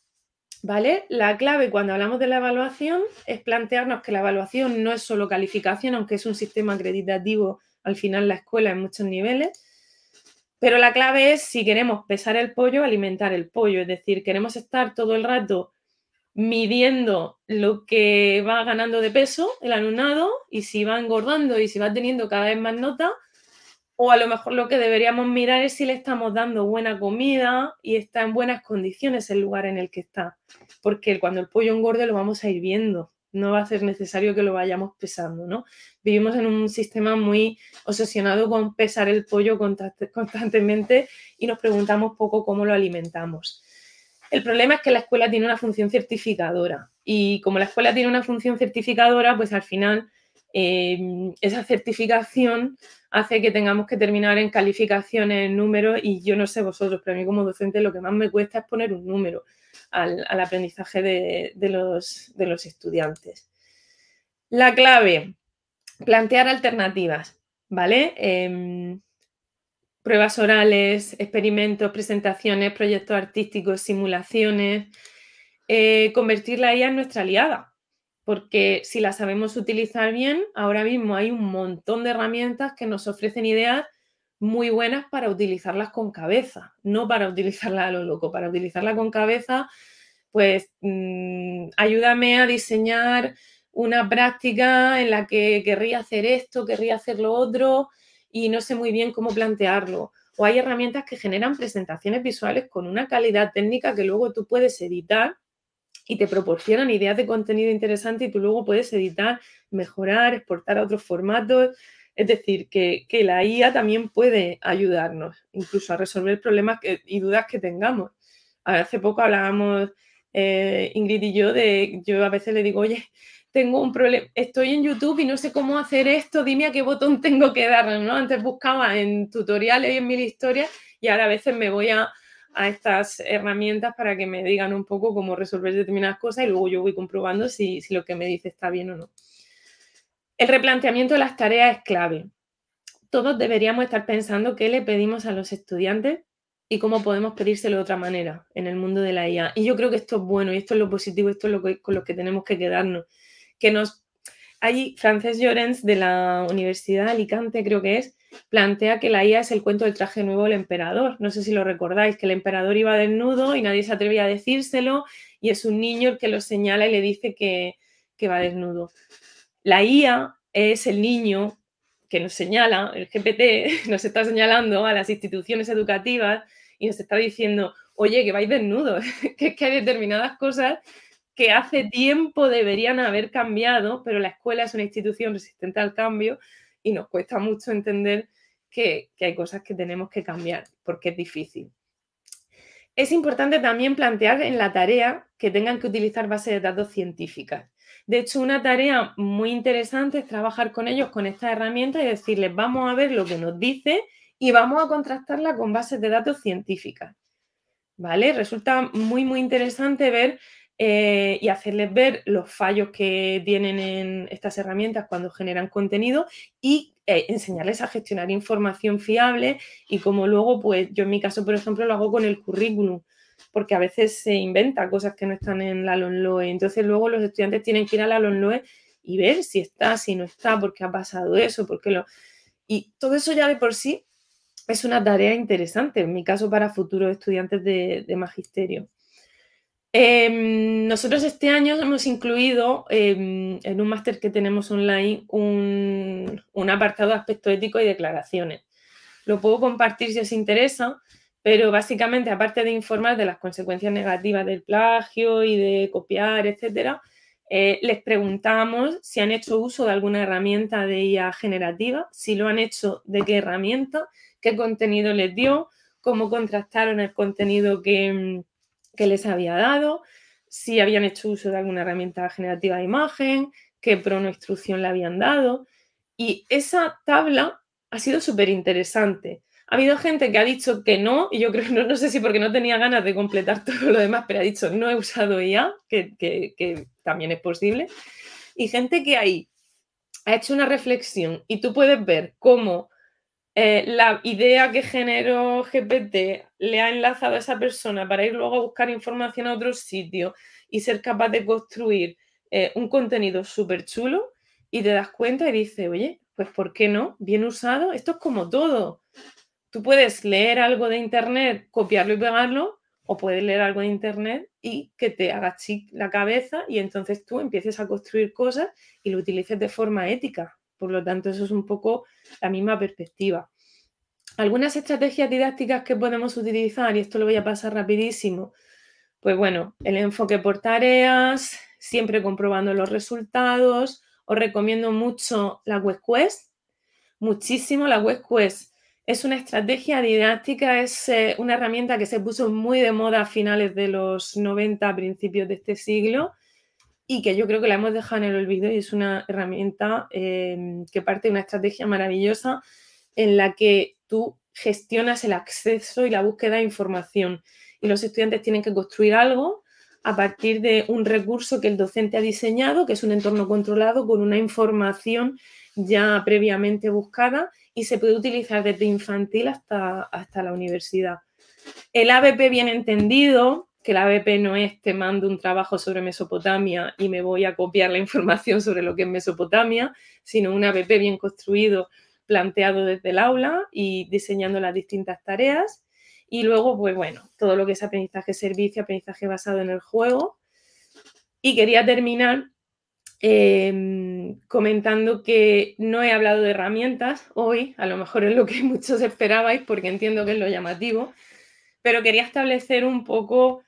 ¿Vale? La clave cuando hablamos de la evaluación es plantearnos que la evaluación no es solo calificación, aunque es un sistema acreditativo al final la escuela en muchos niveles, pero la clave es si queremos pesar el pollo, alimentar el pollo, es decir, queremos estar todo el rato midiendo lo que va ganando de peso el alumnado y si va engordando y si va teniendo cada vez más nota, o a lo mejor lo que deberíamos mirar es si le estamos dando buena comida y está en buenas condiciones el lugar en el que está. Porque cuando el pollo engorde lo vamos a ir viendo. No va a ser necesario que lo vayamos pesando, ¿no? Vivimos en un sistema muy obsesionado con pesar el pollo constantemente y nos preguntamos poco cómo lo alimentamos. El problema es que la escuela tiene una función certificadora y como la escuela tiene una función certificadora, pues al final Em, esa certificación hace que tengamos que terminar en calificaciones, en números, y yo no sé vosotros, pero a mí como docente lo que más me cuesta es poner un número al, aprendizaje de, los, estudiantes. La clave, plantear alternativas, ¿vale? Em, pruebas orales, experimentos, presentaciones, proyectos artísticos, simulaciones, eh, convertir la IA en nuestra aliada. Porque si la sabemos utilizar bien, ahora mismo hay un montón de herramientas que nos ofrecen ideas muy buenas para utilizarlas con cabeza, no para utilizarla a lo loco, para utilizarla con cabeza, pues mm, ayúdame a diseñar una práctica en la que querría hacer esto, querría hacer lo otro y no sé muy bien cómo plantearlo. O hay herramientas que generan presentaciones visuales con una calidad técnica que luego tú puedes editar y te proporcionan ideas de contenido interesante y tú luego puedes editar, mejorar, exportar a otros formatos. Es decir, que, la IA también puede ayudarnos, incluso a resolver problemas y dudas que tengamos. Hace poco hablábamos eh, Ingrid y yo de, yo a veces le digo, oye, tengo un problema, estoy en YouTube y no sé cómo hacer esto, dime a qué botón *laughs* tengo que darle, ¿no? Antes buscaba en tutoriales y en mil historias y ahora a veces me voy a, a estas herramientas para que me digan un poco cómo resolver determinadas cosas y luego yo voy comprobando si, lo que me dice está bien o no. El replanteamiento de las tareas es clave. Todos deberíamos estar pensando qué le pedimos a los estudiantes y cómo podemos pedírselo de otra manera en el mundo de la IA. Y yo creo que esto es bueno y esto es lo positivo, esto es lo que, con lo que tenemos que quedarnos. Que nos... Hay Frances Llorens de la Universidad de Alicante, creo que es, plantea que la IA es el cuento del traje nuevo del emperador. No sé si lo recordáis, que el emperador iba desnudo y nadie se atrevía a decírselo y es un niño el que lo señala y le dice que, va desnudo. La IA es el niño que nos señala, el GPT *laughs* nos está señalando a las instituciones educativas y nos está diciendo, oye, que vais desnudos, *laughs* que es que hay determinadas cosas que hace tiempo deberían haber cambiado, pero la escuela es una institución resistente al cambio y nos cuesta mucho entender que, hay cosas que tenemos que cambiar porque es difícil. es importante también plantear en la tarea que tengan que utilizar bases de datos científicas. De hecho, una tarea muy interesante es trabajar con ellos con esta herramienta y decirles, vamos a ver lo que nos dice y vamos a contrastarla con bases de datos científicas. ¿Vale? Resulta muy, muy interesante ver eh, y hacerles ver los fallos que tienen en estas herramientas cuando generan contenido y eh, enseñarles a gestionar información fiable y como luego, pues yo en mi caso, por ejemplo, lo hago con el currículum porque a veces se inventa cosas que no están en la LONLOE. Entonces luego los estudiantes tienen que ir a la LONLOE y ver si está, si no está, por qué ha pasado eso, por qué lo... Y todo eso ya de por sí es una tarea interesante, en mi caso para futuros estudiantes de, magisterio. Em, nosotros este año hemos incluido em, en un máster que tenemos online un, apartado de aspecto ético y declaraciones. Lo puedo compartir si os interesa, pero básicamente, aparte de informar de las consecuencias negativas del plagio y de copiar, etcétera, eh, les preguntamos si han hecho uso de alguna herramienta de IA generativa, si lo han hecho, de qué herramienta, qué contenido les dio, cómo contrastaron el contenido que, que les había dado, si habían hecho uso de alguna herramienta generativa de imagen, qué pronoinstrucción le habían dado. Y esa tabla ha sido súper interesante ha habido gente que ha dicho que no, y yo creo, *laughs* no, no sé si porque no tenía ganas de completar *laughs* todo lo demás, pero ha dicho no he usado IA, que, también es posible. Y gente que ahí ha hecho una reflexión y tú puedes ver cómo eh, la idea que generó GPT le ha enlazado a esa persona para ir luego a buscar información a otro sitio y ser capaz de construir eh, un contenido súper chulo y te das cuenta y dices, oye, pues ¿por qué no? Bien usado, esto es como todo. Tú puedes leer algo de Internet, copiarlo y pegarlo, o puedes leer algo de Internet y que te haga chic la cabeza y entonces tú empieces a construir cosas y lo utilices de forma ética. Por lo tanto, eso es un poco la misma perspectiva. Algunas estrategias didácticas que podemos utilizar, y esto lo voy a pasar rapidísimo, pues bueno, el enfoque por tareas, siempre comprobando los resultados. Os recomiendo mucho la WebQuest, muchísimo la WebQuest es una estrategia didáctica, es eh, una herramienta que se puso muy de moda a finales de los 90, principios de este siglo, y que yo creo que la hemos dejado en el olvido y es una herramienta em, que parte de una estrategia maravillosa en la que tú gestionas el acceso y la búsqueda de información y los estudiantes tienen que construir algo a partir de un recurso que el docente ha diseñado, que es un entorno controlado con una información ya previamente buscada y se puede utilizar desde infantil hasta, hasta la universidad. El ABP bien entendido, que el ABP no es te mando un trabajo sobre Mesopotamia y me voy a copiar la información sobre lo que es Mesopotamia, sino un ABP bien construido, planteado desde el aula y diseñando las distintas tareas. Y luego, pues bueno, todo lo que es aprendizaje servicio, aprendizaje basado en el juego. Y quería terminar Em, comentando que no he hablado de herramientas hoy, a lo mejor es lo que *laughs* muchos esperabais porque entiendo que es lo llamativo, pero quería establecer un poco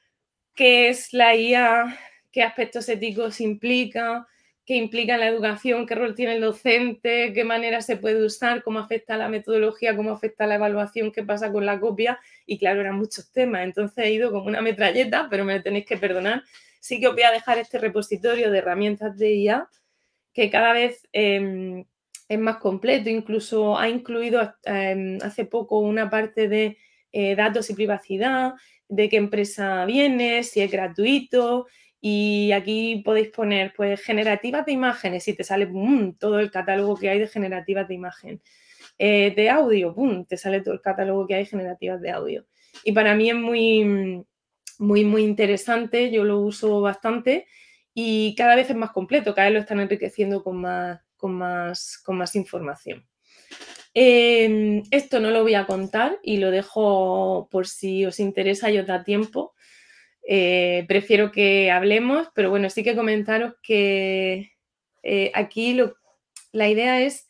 qué es la IA, qué aspectos éticos implica, qué implica la educación, qué rol tiene el docente, qué manera se puede usar, cómo afecta la metodología, cómo afecta la evaluación, qué pasa con la copia. Y claro, eran muchos temas, entonces he ido como una metralleta, pero me tenéis que perdonar. Sí que os voy a dejar este repositorio de herramientas de IA que cada vez em, es más completo, incluso ha incluido em, hace poco una parte de eh, datos y privacidad, de qué empresa viene, si es gratuito. Y aquí podéis poner pues generativas de imágenes y te sale todo el catálogo que hay de generativas de imagen. Eh, de audio, te sale todo el catálogo que hay de generativas de audio. Y para mí es muy, muy, muy interesante, yo lo uso bastante y cada vez es más completo, cada vez lo están enriqueciendo con más, con más, con más información. Em, esto no lo voy a contar y lo dejo por si os interesa y os da tiempo. Eh, prefiero que hablemos, pero bueno, sí que comentaros que eh, aquí lo, la idea es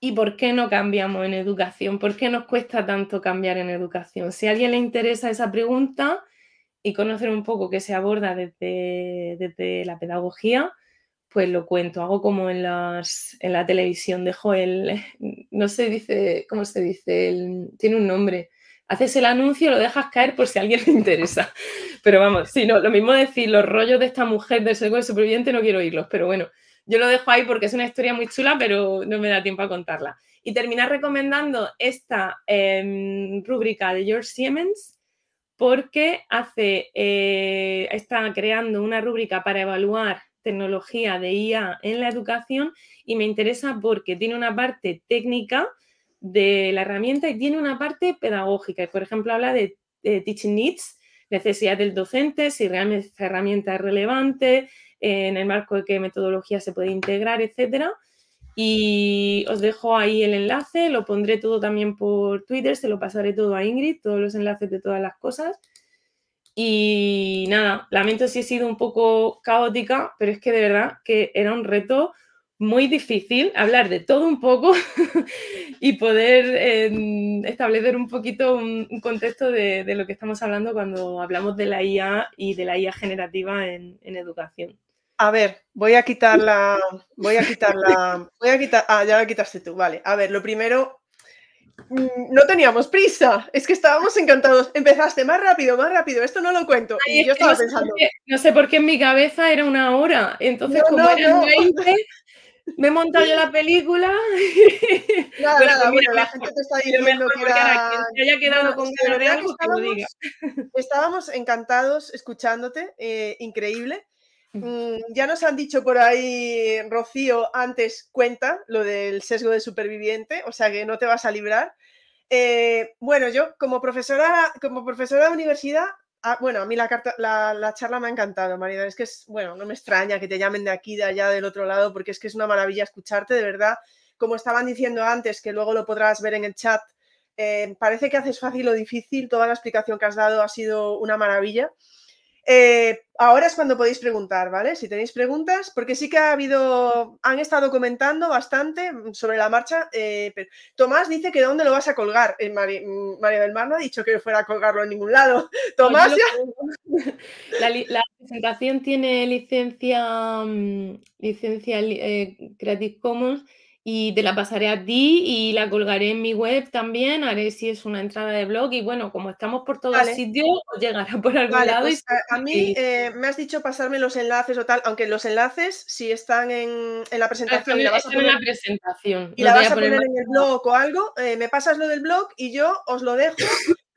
¿y por qué no cambiamos en educación? ¿Por qué nos cuesta tanto cambiar en educación? Si a alguien le interesa esa pregunta, y conocer un poco qué se aborda desde, desde la pedagogía, pues lo cuento. Hago como en, la televisión, dejo el, *laughs* no sé, dice, ¿cómo se dice? tiene un nombre, haces el anuncio, lo dejas caer por si alguien le interesa. *laughs* Pero vamos, sí, no, lo mismo decir, los rollos de esta mujer del de superviviente no quiero oírlos, pero bueno, yo lo dejo ahí porque es una historia muy chula, pero no me da tiempo a contarla. Y terminar recomendando esta em, rúbrica de George Siemens porque hace, eh, está creando una rúbrica para evaluar tecnología de IA en la educación y me interesa porque tiene una parte técnica de la herramienta y tiene una parte pedagógica. Por ejemplo, habla de, teaching needs, necesidad del docente, si realmente esta herramienta es relevante, en el marco de qué metodología se puede integrar, etcétera. Y os dejo ahí el enlace, lo pondré todo también por Twitter, se lo pasaré todo a Ingrid, todos los enlaces de todas las cosas. Y nada, lamento si he sido un poco caótica, pero es que de verdad que era un reto muy difícil hablar de todo un poco *laughs* y poder em, establecer un poquito un, contexto de, lo que estamos hablando cuando hablamos de la IA y de la IA generativa en, educación. A ver, voy a quitarla, voy a quitarla, voy a quitar, ah, ya la quitaste tú, vale. A ver, lo primero, no teníamos prisa, es que estábamos encantados. Empezaste más rápido, más rápido, esto no lo cuento. y yo estaba pensando. no sé por qué en mi cabeza era una hora, entonces como eran 20, me he montado yo la película. Nada, *laughs* nada, bueno, la gente te está diciendo que, que haya quedado con ganas de algo, que lo diga. Estábamos encantados escuchándote, eh, increíble. Mm, ya nos han dicho por ahí, Rocío, antes cuenta lo del sesgo de superviviente, o sea que no te vas a librar. Eh, bueno, yo como profesora, como profesora de universidad, ah, bueno, a mí la, carta, la, charla me ha encantado, Marida. Es que es, bueno, no me extraña que te llamen de aquí, de allá, del otro lado, porque es que es una maravilla escucharte, de verdad. Como estaban diciendo antes, que luego lo podrás ver en el chat, eh, parece que haces fácil o difícil, toda la explicación que has dado ha sido una maravilla. Eh, ahora es cuando podéis preguntar, ¿vale? Si tenéis preguntas, porque sí que ha habido, han estado comentando bastante sobre la marcha. Eh, Tomás dice que dónde lo vas a colgar. Eh, mm, María del Mar no ha dicho que fuera a colgarlo en ningún lado. Tomás, la, presentación tiene licencia, mm, licencia Creative Commons y te la pasaré a ti y la colgaré en mi web también, haré si es una entrada de blog y bueno, como estamos por todos los sitios, llegará por algún lado. Pues a, mí eh, me has dicho pasarme los enlaces o tal, aunque los enlaces si están en, la presentación y la vas a poner, en la presentación. Y la vas a poner, en el blog o algo, eh, me pasas lo del blog y yo os lo dejo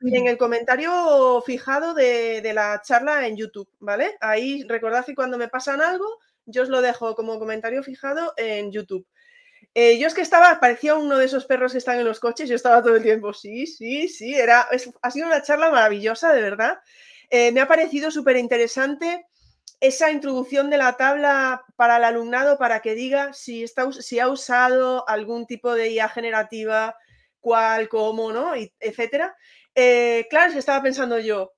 en el comentario fijado de, de la charla en YouTube, ¿vale? Ahí recordad que cuando me pasan algo, yo os lo dejo como comentario fijado en YouTube. Eh, yo es que estaba, parecía uno de esos perros que están en los coches, yo estaba todo el tiempo, sí, sí, sí, era, ha sido una charla maravillosa, de verdad. Eh, me ha parecido súper interesante esa introducción de la tabla para el alumnado para que diga si, está, si ha usado algún tipo de IA generativa, cuál, cómo, ¿no? Y, etcétera. Eh, claro, es que estaba pensando yo,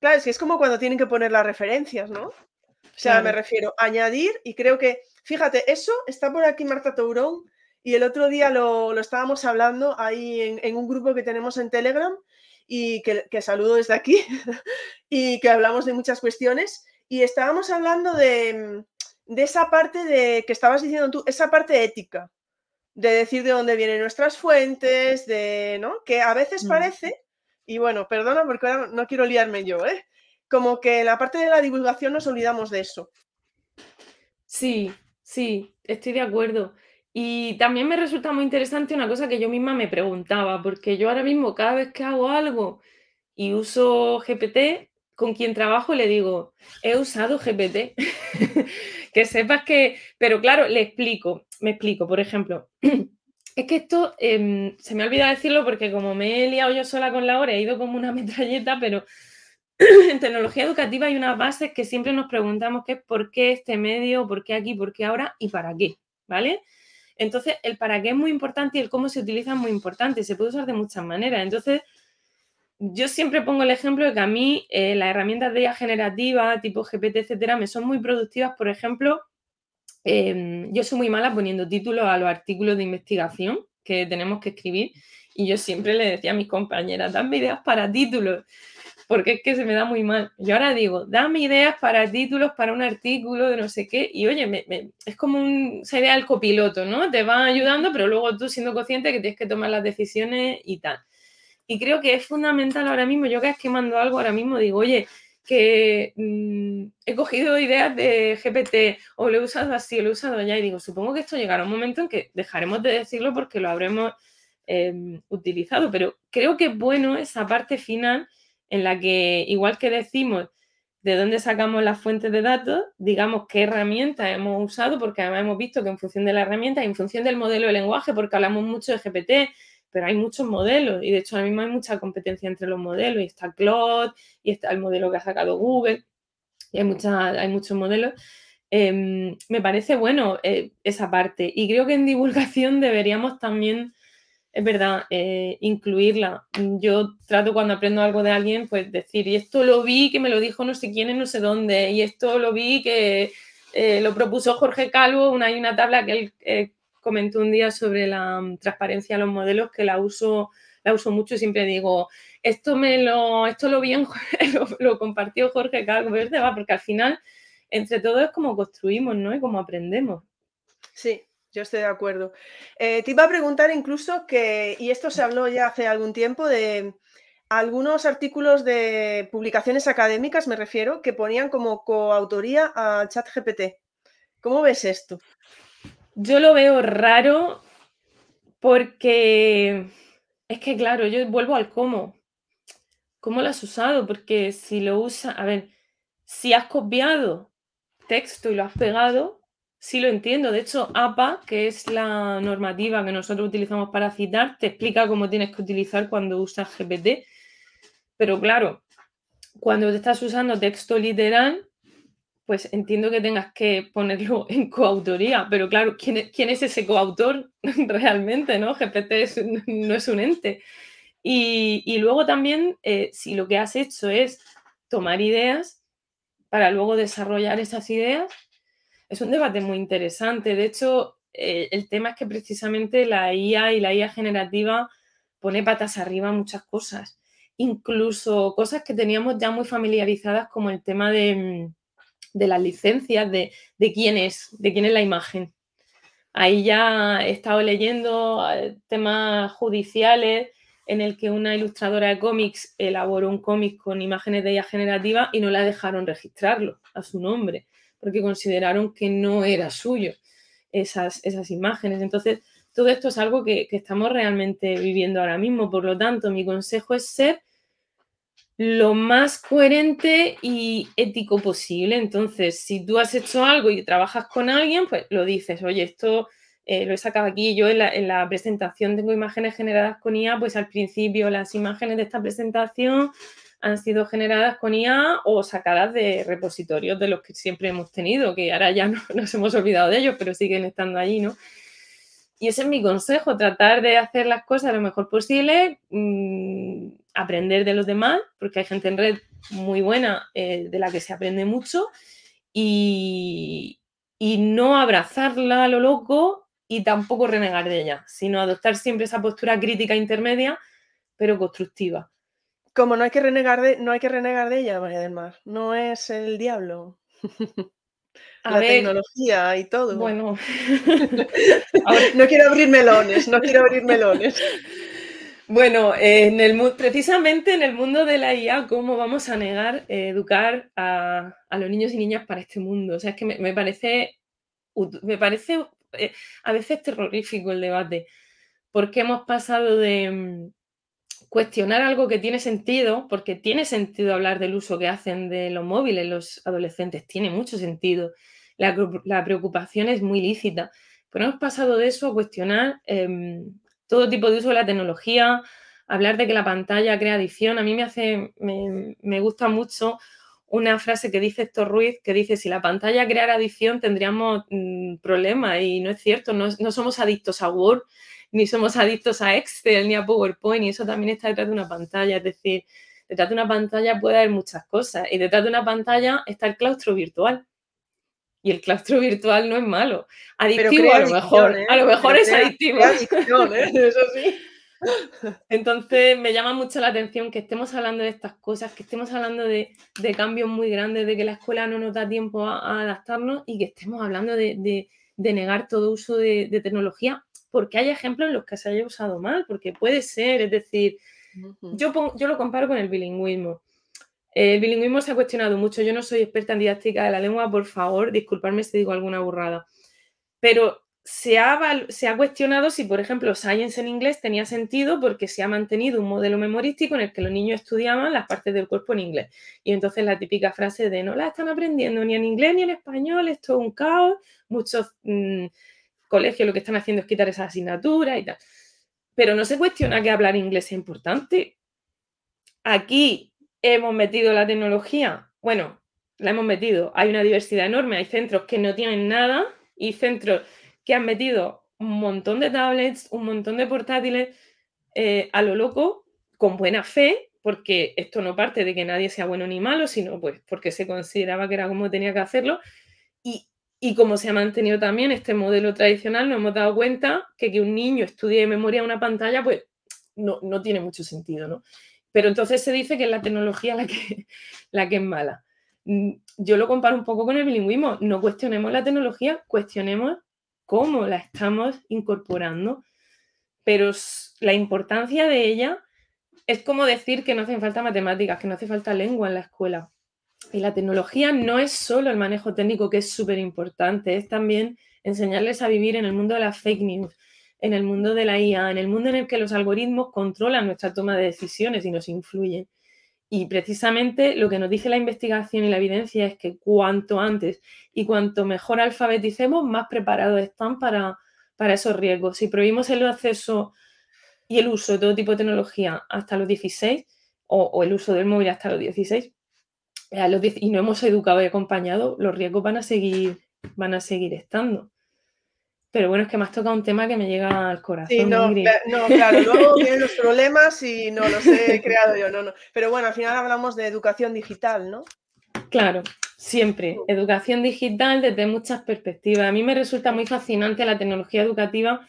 claro, es que es como cuando tienen que poner las referencias, ¿no? O sea, me refiero a añadir y creo que Fíjate, eso está por aquí Marta Tourón y el otro día lo, estábamos hablando ahí en, un grupo que tenemos en Telegram y que, saludo desde aquí *laughs* y que hablamos de muchas cuestiones y estábamos hablando de, esa parte de que estabas diciendo tú, esa parte ética, de decir de dónde vienen nuestras fuentes, de, ¿no? Que a veces mm. parece, y bueno, perdona porque ahora no quiero liarme yo, ¿eh? Como que en la parte de la divulgación nos olvidamos de eso. Sí, Sí, estoy de acuerdo. Y también me resulta muy interesante una cosa que yo misma me preguntaba, porque yo ahora mismo cada vez que hago algo y uso GPT, con quien trabajo le digo, he usado GPT. *laughs* que sepas que, pero claro, le explico, me explico, por ejemplo. *clears throat* Es que esto em, se me ha olvidado decirlo porque como me he liado yo sola con la hora, he ido como una *laughs* metralleta, pero *clears throat* en tecnología educativa hay unas bases que siempre nos preguntamos que es por qué este medio, por qué aquí, por qué ahora y para qué, ¿vale? Entonces, el para qué es muy importante y el cómo se utiliza es muy importante. Se puede usar de muchas maneras. Entonces, yo siempre pongo el ejemplo de que a mí eh, las herramientas de IA generativa, tipo GPT, etcétera, me son muy productivas. Por ejemplo, em, yo soy muy mala poniendo títulos a los artículos de investigación que tenemos que escribir. Y yo siempre le decía a mis compañeras, dame ideas para títulos porque es que se me da muy mal. Yo ahora digo, dame ideas para títulos, para un artículo de no sé qué, y oye, es como un, sería el copiloto, ¿no? Te va ayudando, pero luego tú siendo consciente que tienes que tomar las decisiones y tal. Y creo que es fundamental ahora mismo, yo que esquemando algo ahora mismo, digo, oye, que mm, he cogido ideas de GPT o lo he usado así, o lo he usado ya y digo, supongo que esto llegará un momento en que dejaremos de decirlo porque lo habremos em, utilizado, pero creo que es bueno esa parte final en la que, igual que decimos de dónde sacamos las fuentes de datos, digamos qué herramientas hemos usado, porque además hemos visto que en función de la herramienta, en función del modelo de lenguaje, porque hablamos mucho de GPT, pero hay muchos modelos y de hecho ahora mismo hay mucha competencia entre los modelos y está Claude y está el modelo que ha sacado Google y hay, hay muchos modelos. Em, me parece bueno eh, esa parte y creo que en divulgación deberíamos también, es verdad, eh, incluirla. Yo trato cuando aprendo algo de alguien, pues decir, y esto lo vi que me lo dijo no sé quién no sé dónde, y esto lo vi que eh, lo propuso Jorge Calvo, una, hay una tabla que él comentó un día sobre la mm, transparencia de los modelos que la uso, la uso mucho y siempre digo, esto me lo, esto lo bien, *laughs* lo, compartió Jorge Calvo, porque al final entre todos es como construimos, ¿no? Y como aprendemos. Sí, yo estoy de acuerdo. Eh, te iba a preguntar incluso que, y esto se habló ya hace algún tiempo, de algunos artículos de publicaciones académicas, me refiero, que ponían como coautoría a ChatGPT. ¿Cómo ves esto? Yo lo veo raro porque es que, claro, yo vuelvo al cómo. ¿Cómo lo has usado? Porque si lo usas, a ver, si has copiado texto y lo has pegado, sí lo entiendo. De hecho, APA, que es la normativa que nosotros utilizamos para citar, te explica cómo tienes que utilizar cuando usas GPT. Pero claro, cuando te estás usando texto literal, pues entiendo que tengas que ponerlo *laughs* en coautoría, pero claro, ¿quién es, ese coautor *laughs* realmente? ¿no? GPT no es un ente. Y, luego también, eh, si lo que has hecho es tomar ideas para luego desarrollar esas ideas, es un debate muy interesante. De hecho, eh, el tema es que precisamente la IA y la IA generativa pone patas arriba muchas cosas, incluso cosas que teníamos ya muy familiarizadas como el tema de de las licencias, de, quién es, de quién es la imagen. Ahí ya he estado leyendo eh, temas judiciales en el que una ilustradora de cómics elaboró un cómic con imágenes de ella generativa y no la dejaron registrarlo a su nombre, porque consideraron que no era suyo esas, esas imágenes. Entonces, todo esto es algo que, que estamos realmente viviendo ahora mismo. Por lo tanto, mi consejo es ser lo más coherente y ético posible. Entonces, si tú has hecho algo y trabajas con alguien, pues lo dices, oye, esto eh, lo he sacado aquí. Yo en la, presentación tengo imágenes generadas con IA, pues al principio las imágenes de esta presentación han sido generadas con IA o sacadas de repositorios de los que siempre hemos tenido, que ahora ya no, *laughs* nos hemos olvidado de ellos, pero siguen estando allí, ¿no? Y ese es mi consejo, tratar de hacer las cosas lo mejor posible, mm, aprender de los demás, porque hay gente en red muy buena eh, de la que se aprende mucho, y, no abrazarla a lo loco y tampoco renegar de ella, sino adoptar siempre esa postura crítica intermedia, pero constructiva. Como no hay que renegar de, no hay que renegar de ella, María del Mar, no es el diablo. *laughs* la tecnología y todo. Bueno, *laughs* no quiero abrir melones, no quiero abrir melones. Bueno, en el, precisamente en el mundo de la IA, ¿cómo vamos a negar eh, educar a, los niños y niñas para este mundo? O sea, es que me, parece, me parece eh, a veces terrorífico el debate, porque hemos pasado de mm, cuestionar algo que tiene sentido, porque tiene sentido hablar del uso que hacen de los móviles los adolescentes, tiene mucho sentido la, preocupación es muy lícita. Pero hemos pasado de eso a cuestionar em, todo tipo de uso de la tecnología, hablar de que la pantalla crea adicción. A mí me hace, me, gusta mucho una frase que dice Héctor Ruiz, que dice, si la pantalla creara adicción tendríamos mm, problemas y no es cierto, no, no, somos adictos a Word, ni somos adictos a Excel, ni a PowerPoint, y eso también está detrás de una pantalla, es decir, detrás de una pantalla puede haber muchas cosas y detrás de una pantalla está el claustro virtual. Y el claustro *laughs* virtual no es malo. Adictivo a lo mejor. A lo mejor es adictivo. ¿eh? *laughs* Eso sí. Entonces me llama mucho la atención que estemos hablando de estas cosas, que estemos hablando de, cambios muy grandes, de que la escuela no nos da tiempo a, adaptarnos y que estemos hablando de, negar todo uso de, tecnología, porque hay ejemplos en los que se haya usado mal, porque puede ser, es decir, Yo, yo lo comparo con el bilingüismo. El bilingüismo se ha cuestionado mucho. Yo no soy experta en didáctica de la lengua, por favor, disculparme si digo alguna burrada. Pero se ha, se ha, cuestionado si, por ejemplo, Science en inglés tenía sentido porque se ha mantenido un modelo memorístico en el que los niños estudiaban las partes del cuerpo en inglés. Y entonces la típica frase de no la están aprendiendo ni en inglés ni en español, esto es un caos. Muchos mm, colegios lo que están haciendo es quitar esa asignatura y tal. Pero no se cuestiona que hablar inglés es importante. Aquí hemos metido la tecnología. Bueno, la hemos metido. Hay una diversidad enorme. Hay centros que no tienen nada y centros que han metido un montón de tablets, un montón de portátiles eh, a lo loco, con buena fe, porque esto no parte de que nadie sea bueno ni malo, sino pues porque se consideraba que era como tenía que hacerlo. Y, y como se ha mantenido también este modelo tradicional, nos hemos dado cuenta que que un niño estudie de memoria una pantalla, pues no, no tiene mucho sentido, ¿no? Pero entonces se dice que es la tecnología la que, *laughs* la que es mala. Mm, yo lo comparo un poco con el bilingüismo. No cuestionemos la tecnología, cuestionemos cómo la estamos incorporando, pero la importancia de ella es como decir que no hacen falta matemáticas, que no hace falta lengua en la escuela. Y la tecnología no es solo el manejo técnico, que es súper importante, es también enseñarles a vivir en el mundo de las fake news, en el mundo de la IA, en el mundo en el que los algoritmos controlan nuestra toma de decisiones y nos influyen. Y precisamente lo que nos dice la investigación y la evidencia es que cuanto antes y cuanto mejor alfabeticemos, más preparados están para, para esos riesgos. Si prohibimos el acceso y el uso de todo tipo de tecnología hasta los 16 o, el uso del móvil hasta los 16 eh, y no hemos educado y acompañado, los riesgos van a seguir, van a seguir estando. Pero bueno, es que me has tocado un tema que me llega al corazón. Sí, no, no claro, luego *laughs* vienen los problemas y no los he creado yo, no, no. Pero bueno, al final hablamos de educación digital, ¿no? Claro, siempre. Educación digital desde muchas perspectivas. A mí me resulta muy fascinante la tecnología educativa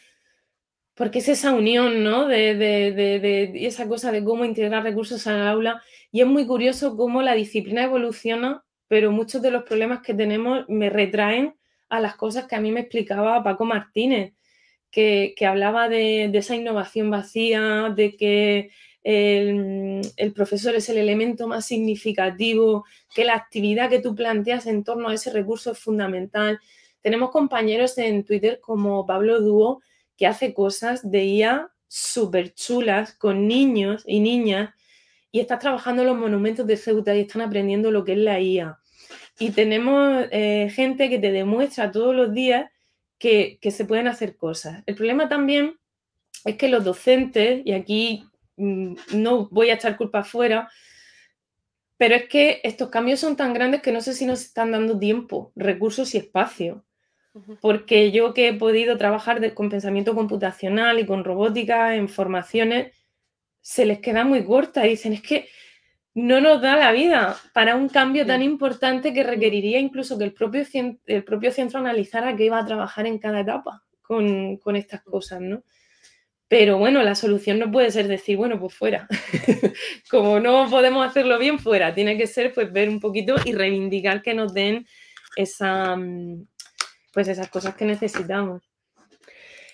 porque es esa unión, ¿no? De, de, de, de esa cosa de cómo integrar recursos al aula. Y es muy curioso cómo la disciplina evoluciona, pero muchos de los problemas que tenemos me retraen a las cosas que a mí me explicaba Paco Martínez, que, hablaba de, esa innovación vacía, de que el, el, profesor es el elemento más significativo, que la actividad que tú planteas en torno a ese recurso es fundamental. Tenemos compañeros en Twitter como Pablo Dúo, que hace cosas de IA súper chulas con niños y niñas y está trabajando en los monumentos de Ceuta y están aprendiendo lo que es la IA y tenemos eh, gente que te demuestra todos los días que, se pueden hacer cosas. El problema también es que los docentes, y aquí mm, no voy a echar culpa afuera, pero es que estos cambios son tan grandes que no sé si nos están dando tiempo, recursos y espacio. Porque yo que he podido trabajar con pensamiento computacional y con robótica en formaciones, se les queda muy corta dicen, es que no nos da la vida para un cambio tan importante que requeriría incluso que el propio, el propio centro analizara qué iba a trabajar en cada etapa con, estas cosas, ¿no? Pero bueno, la solución no puede ser decir, bueno, pues fuera. *laughs* Como no podemos hacerlo bien, fuera. Tiene que ser pues ver un poquito y reivindicar que nos den esa, mm, pues esas cosas que necesitamos.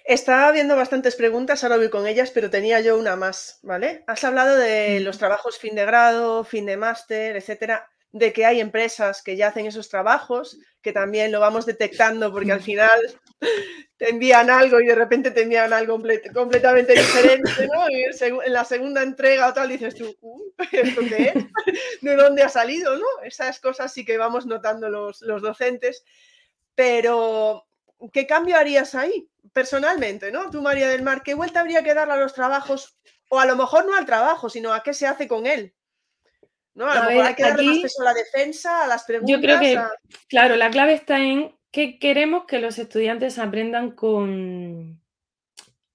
Estaba viendo bastantes preguntas, ahora voy con ellas, pero tenía yo una más, ¿vale? Has hablado de los trabajos fin de grado, fin de máster, etcétera, de que hay empresas que ya hacen esos trabajos, que también lo vamos detectando porque al final *laughs* te envían algo y de repente te envían algo completamente diferente, ¿no? Y en la segunda entrega o tal dices tú, *laughs* ¿esto qué es? ¿De dónde ha salido, no? Esas cosas sí que vamos notando los, los docentes, pero ¿qué cambio harías ahí? Personalmente, ¿no? Tú, María del Mar, ¿qué vuelta habría que darle a los trabajos? O a lo mejor no al trabajo, sino a qué se hace con él. ¿No? A, lo mejor hay que darle más peso a la defensa, a las preguntas. Yo creo que, claro, la clave está en qué queremos que los estudiantes aprendan con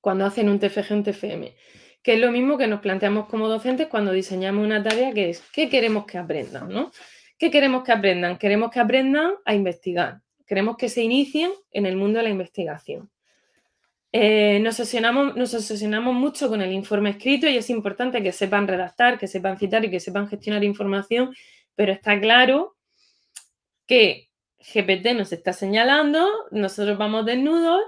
cuando hacen un TFG, un TFM. Que es lo mismo que nos planteamos como docentes cuando diseñamos una tarea que es ¿qué queremos que aprendan? ¿no? ¿Qué queremos que aprendan? Queremos que aprendan a investigar, Queremos que se inicien en el mundo de la investigación. Eh, nos, obsesionamos, nos mucho con el informe escrito y es importante que sepan redactar, que sepan citar y que sepan gestionar información, pero está claro que GPT nos está señalando, nosotros vamos desnudos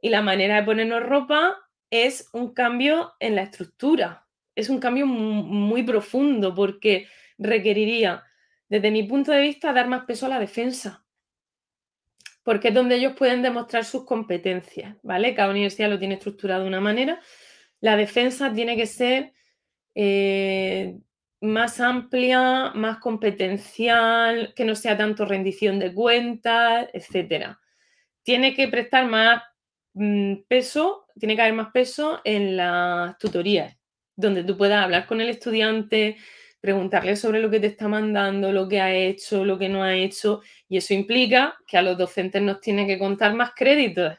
y la manera de ponernos ropa es un cambio en la estructura. es un cambio muy profundo porque requeriría, desde mi punto de vista, dar más peso a la defensa porque es donde ellos pueden demostrar sus competencias, ¿vale? Cada universidad lo tiene estructurado de una manera. La defensa tiene que ser eh, más amplia, más competencial, que no sea tanto rendición de cuentas, etcétera. Tiene que prestar más mm, peso, tiene que haber más peso en las tutorías, donde tú puedas hablar con el estudiante, preguntarle sobre lo que te está mandando, lo que ha hecho, lo que no ha hecho, y eso implica que a los docentes nos tiene que contar más créditos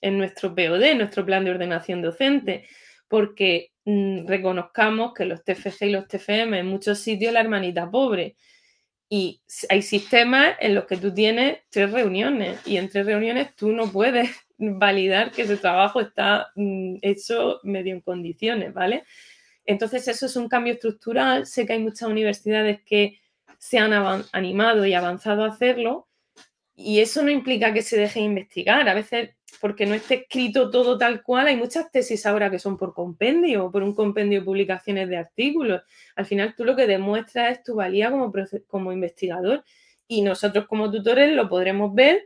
en nuestro POD, en nuestro plan de ordenación docente, porque mm, reconozcamos que los TFG y los TFM en muchos sitios la hermanita pobre. Y hay sistemas en los que tú tienes tres reuniones y en tres reuniones tú no puedes *laughs* validar que ese trabajo está mm, hecho medio en condiciones, ¿vale? Entonces, eso es un cambio estructural. Sé que hay muchas universidades que se han animado y avanzado a hacerlo. Y eso no implica que se deje investigar. A veces, porque no esté escrito todo tal cual, hay muchas tesis ahora que son por compendio o por un compendio de publicaciones de artículos. Al final, tú lo que demuestras es tu valía como, como investigador. Y nosotros como tutores lo podremos ver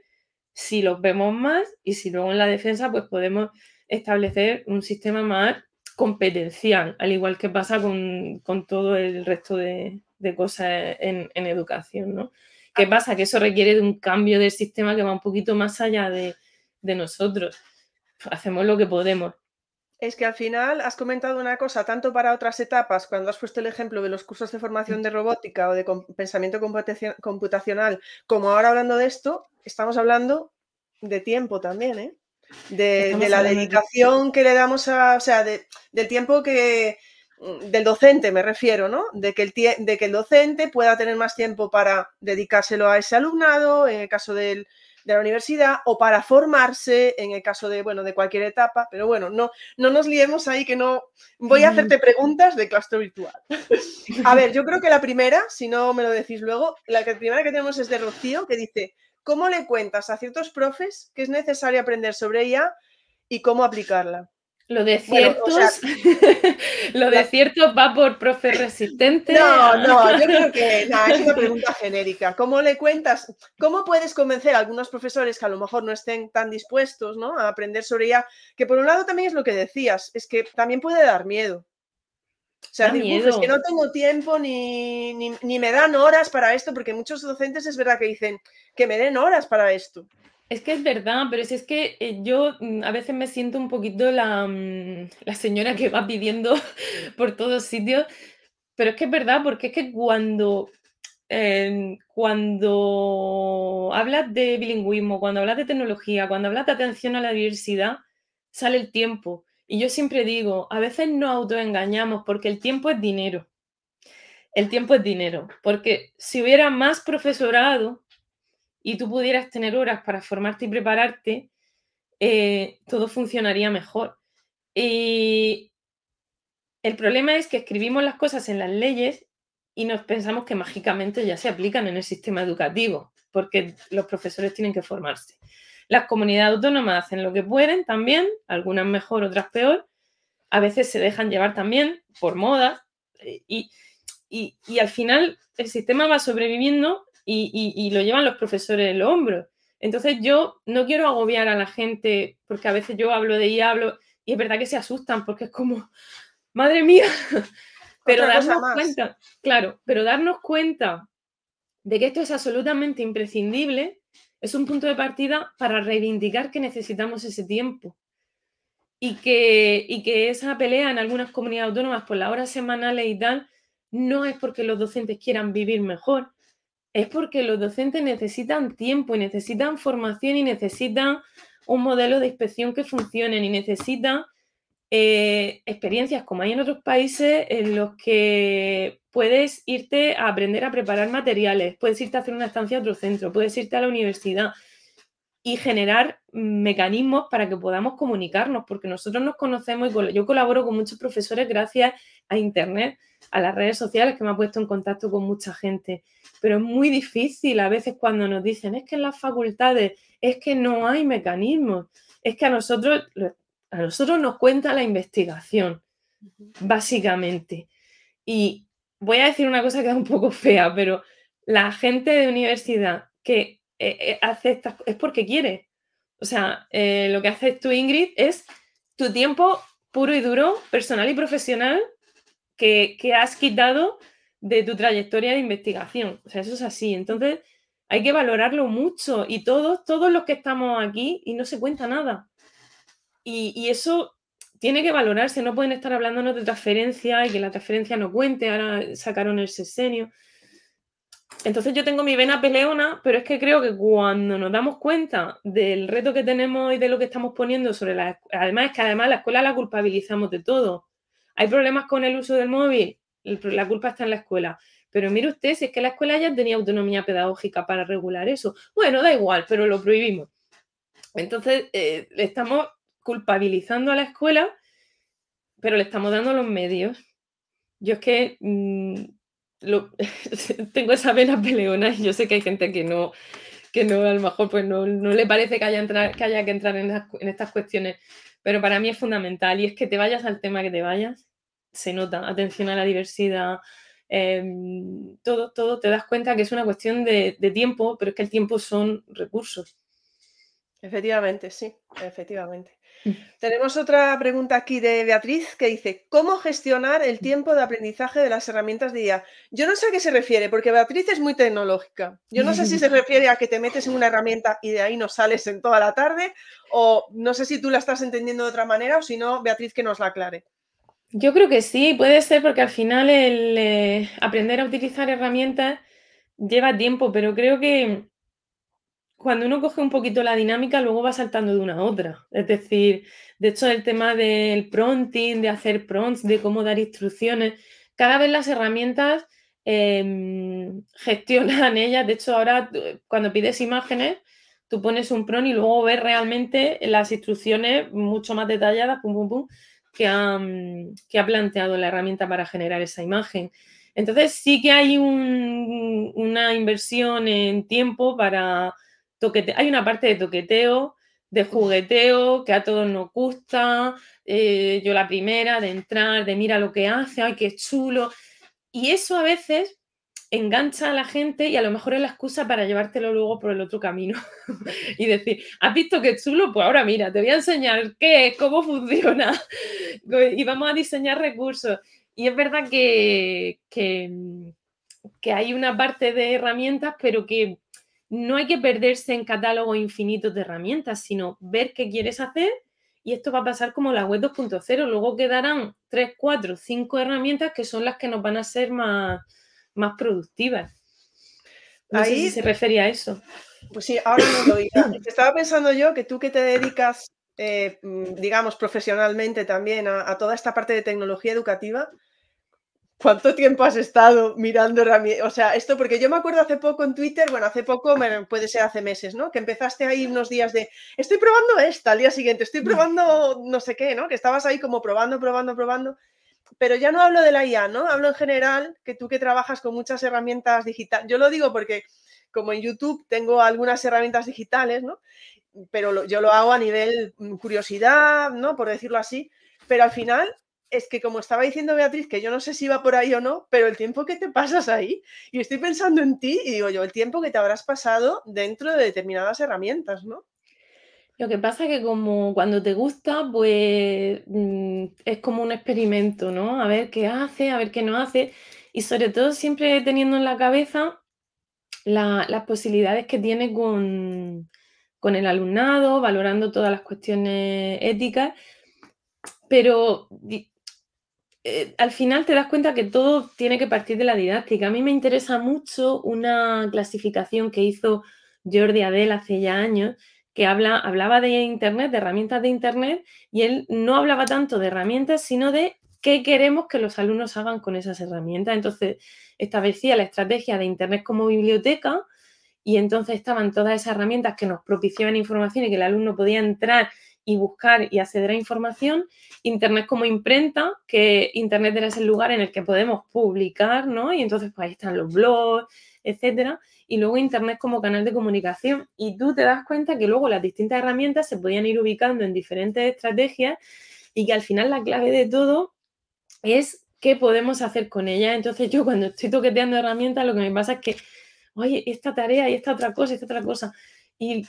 si los vemos más y si luego en la defensa pues podemos establecer un sistema más competencial, al igual que pasa con, todo el resto de, cosas en, educación, ¿no? ¿Qué pasa? Que eso requiere de un cambio del sistema que va un poquito más allá de, nosotros. Hacemos lo que podemos. Es que al final has comentado una cosa, tanto para otras etapas, cuando has puesto el ejemplo de los cursos de formación de robótica o de pensamiento computacional, como ahora hablando de esto, estamos hablando de tiempo también, ¿eh? De, la dedicación que le damos a, o sea, del tiempo que, mm, del docente me refiero, ¿no? De que, el de que el docente pueda tener más tiempo para dedicárselo a ese alumnado, en el caso de la universidad, o para formarse, en el caso de, bueno, de cualquier etapa, pero bueno, no, no nos liemos ahí que no... Voy a hacerte preguntas de claustro virtual. a ver, yo creo que la primera, si no me lo decís luego, la primera que tenemos es de Rocío, que dice, ¿Cómo le cuentas a ciertos profes que es necesario aprender sobre ella y cómo aplicarla? Lo de ciertos, *laughs* lo de ciertos va por profe resistente. No, no, yo creo que es una pregunta genérica. ¿Cómo le cuentas? ¿Cómo puedes convencer a algunos profesores que a lo mejor no estén tan dispuestos ¿no? a aprender sobre ella? Que por un lado también es lo que decías, es que también puede dar miedo. O sea, es que no tengo tiempo ni, ni, me dan horas para esto, porque muchos docentes es verdad que dicen que me den horas para esto. Es que es verdad, pero si es que eh, yo mm, a veces me siento un poquito la, mm, la señora que va pidiendo *laughs* por todos sitios, pero es que es verdad, porque es que cuando, em, cuando hablas de bilingüismo, cuando hablas de tecnología, cuando hablas de atención a la diversidad, sale el tiempo. Y yo siempre digo, a veces nos autoengañamos porque el tiempo es dinero. El tiempo es dinero, porque si hubiera más profesorado y tú pudieras tener horas para formarte y prepararte, eh, todo funcionaría mejor. Y el problema es que escribimos las cosas en las leyes y nos pensamos que mágicamente ya se aplican en el sistema educativo, porque los profesores tienen que formarse. Las comunidades autónomas hacen lo que pueden también, algunas mejor, otras peor. A veces se dejan llevar también por moda eh, y, al final el sistema va sobreviviendo y, lo llevan los profesores en los hombros. Entonces yo no quiero agobiar a la gente porque a veces yo hablo de ella, hablo y es verdad que se asustan porque es como, madre mía, pero darnos cuenta, claro, pero darnos cuenta de que esto es absolutamente imprescindible es un punto de partida para reivindicar que necesitamos ese tiempo y que, y que esa pelea en algunas comunidades autónomas por las horas semanales y tal no es porque los docentes quieran vivir mejor, es porque los docentes necesitan tiempo y necesitan formación y necesitan un modelo de inspección que funcione y necesitan eh, experiencias como hay en otros países en los que puedes irte a aprender a preparar materiales, puedes irte a hacer una estancia a otro centro, puedes irte a la universidad y generar mecanismos para que podamos comunicarnos, porque nosotros nos conocemos y yo colaboro con muchos profesores gracias a Internet, a las redes sociales que me ha puesto en contacto con mucha gente, pero es muy difícil a veces cuando nos dicen es que en las facultades es que no hay mecanismos, es que a nosotros a nosotros nos cuenta la investigación, básicamente. Y voy a decir una cosa que es un poco fea, pero la gente de universidad que eh, eh, hace estas es porque quiere. O sea, eh, lo que haces tú, Ingrid, es tu tiempo puro y duro, personal y profesional, que, que has quitado de tu trayectoria de investigación. O sea, eso es así. Entonces, hay que valorarlo mucho y todos, todos los que estamos aquí y no se cuenta nada. Y, eso tiene que valorarse, no pueden estar hablándonos de transferencia y que la transferencia no cuente, ahora sacaron el sexenio. Entonces yo tengo mi vena peleona, pero es que creo que cuando nos damos cuenta del reto que tenemos y de lo que estamos poniendo sobre la... Además es que además la escuela la culpabilizamos de todo. Hay problemas con el uso del móvil, la culpa está en la escuela. Pero mire usted, si es que la escuela ya tenía autonomía pedagógica para regular eso. Bueno, da igual, pero lo prohibimos. Entonces, eh, estamos culpabilizando a la escuela, pero le estamos dando los medios. Yo es que mm, *laughs* tengo esa vena peleona y yo sé que hay gente que no, que no, a lo mejor pues no, le parece que haya, entrar, que haya que entrar en, estas cuestiones, pero para mí es fundamental y es que te vayas al tema que te vayas, se nota, atención a la diversidad, em, todo, todo, te das cuenta que es una cuestión de tiempo, pero es que el tiempo son recursos. Efectivamente, sí, efectivamente. *laughs* Tenemos otra pregunta aquí de Beatriz que dice, ¿cómo gestionar el tiempo de aprendizaje de las herramientas de IA? Yo no sé a qué se refiere, porque Beatriz es muy tecnológica. Yo no sé si se *laughs* refiere a que te metes en una herramienta y de ahí no sales en toda la tarde, o no sé si tú la estás entendiendo de otra manera, o si no, Beatriz, que nos la aclare. Yo creo que sí, puede ser porque al final el eh, aprender a utilizar herramientas lleva tiempo, pero creo que cuando uno coge un poquito la dinámica, luego va saltando de una a otra. Es decir, de hecho, el tema del prompting, de hacer prompts, de cómo dar instrucciones, cada vez las herramientas em, gestionan ellas. De hecho, ahora cuando pides imágenes, tú pones un prompt y luego ves realmente las instrucciones mucho más detalladas, pum, pum, pum, que ha, que ha planteado la herramienta para generar esa imagen. Entonces sí que hay una inversión en tiempo para hay una parte de toqueteo, de jugueteo, que a todos nos gusta, eh, yo la primera, de entrar, de mira lo que hace, ay, qué chulo. Y eso a veces engancha a la gente y a lo mejor es la excusa para llevártelo luego por el otro camino *laughs* y decir, ¿has visto qué chulo? Pues ahora mira, te voy a enseñar qué es, cómo funciona *laughs* y vamos a diseñar recursos. Y es verdad que, que, que hay una parte de herramientas, pero que no hay que perderse en catálogos infinitos de herramientas, sino ver qué quieres hacer y esto va a pasar como la web 2.0. Luego quedarán 3, 4, 5 herramientas que son las que nos van a ser más, más productivas. No Ahí, sé si se refería a eso. Pues sí, ahora no lo *coughs* Estaba pensando yo que tú que te dedicas, eh, mm, digamos, profesionalmente también a, toda esta parte de tecnología educativa, ¿Cuánto tiempo has estado mirando herramientas? O sea, esto porque yo me acuerdo hace poco en Twitter, bueno, hace poco, puede ser hace meses, ¿no? Que empezaste ahí unos días de, estoy probando esta al día siguiente, estoy probando no sé qué, ¿no? Que estabas ahí como probando, probando, probando. Pero ya no hablo de la IA, ¿no? Hablo en general, que tú que trabajas con muchas herramientas digitales. Yo lo digo porque como en YouTube tengo algunas herramientas digitales, ¿no? Pero yo lo hago a nivel mm, curiosidad, ¿no? Por decirlo así. Pero al final es que como estaba diciendo Beatriz, que yo no sé si va por ahí o no, pero el tiempo que te pasas ahí, y estoy pensando en ti y digo yo, el tiempo que te habrás pasado dentro de determinadas herramientas, ¿no? Lo que pasa es que como cuando te gusta, pues mm, es como un experimento, ¿no? A ver qué hace, a ver qué no hace, y sobre todo siempre teniendo en la cabeza las posibilidades que tiene con, con el alumnado, valorando todas las cuestiones éticas, pero eh, al final te das cuenta que todo tiene que partir de la didáctica. A mí me interesa mucho una clasificación que hizo Jordi Adel hace ya años, que habla, hablaba de Internet, de herramientas de Internet, y él no hablaba tanto de herramientas, sino de qué queremos que los alumnos hagan con esas herramientas. Entonces, establecía la estrategia de Internet como biblioteca, y entonces estaban todas esas herramientas que nos propiciaban información y que el alumno podía entrar y buscar y acceder a información, Internet como imprenta, que Internet era ese lugar en el que podemos publicar, ¿no? Y entonces pues ahí están los blogs, etcétera, y luego Internet como canal de comunicación. Y tú te das cuenta que luego las distintas herramientas se podían ir ubicando en diferentes estrategias y que al final la clave de todo es qué podemos hacer con ella. Entonces yo cuando estoy toqueteando herramientas, lo que me pasa es que, oye, esta tarea y esta otra cosa, esta otra cosa. Y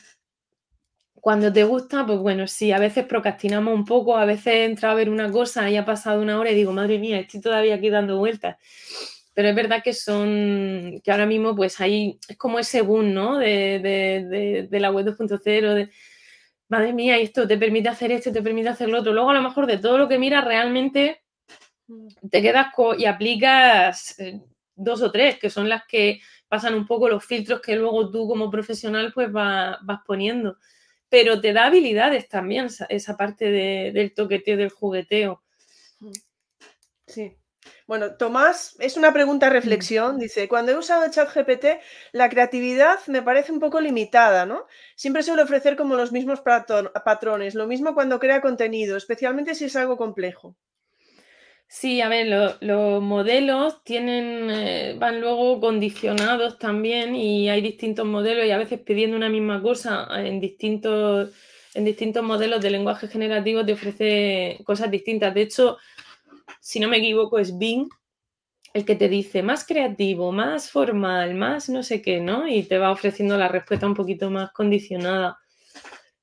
cuando te gusta, pues bueno, sí, a veces procrastinamos un poco, a veces entra a ver una cosa y ha pasado una hora y digo, madre mía, estoy todavía aquí dando vueltas. Pero es verdad que son, que ahora mismo pues hay, es como ese boom, ¿no? De, de, la web 2.0, de, madre mía, esto te permite hacer esto, te permite hacer lo otro. Luego a lo mejor de todo lo que miras realmente mm. te quedas y aplicas eh, dos o tres, que son las que pasan un poco los filtros que luego tú como profesional pues vas poniendo pero te da habilidades también esa parte del toqueteo, del jugueteo. Sí. Bueno, Tomás, es una pregunta reflexión. Dice, cuando he usado ChatGPT, la creatividad me parece un poco limitada, ¿no? Siempre suele ofrecer como los mismos patrones, lo mismo cuando crea contenido, especialmente si es algo complejo. Sí, a ver, los modelos tienen, eh, van luego condicionados también y hay distintos modelos y a veces pidiendo una misma cosa en distintos, en distintos modelos de lenguaje generativo te ofrece cosas distintas. De hecho, si no me equivoco, es Bing el que te dice más creativo, más formal, más no sé qué, ¿no? Y te va ofreciendo la respuesta un poquito más condicionada.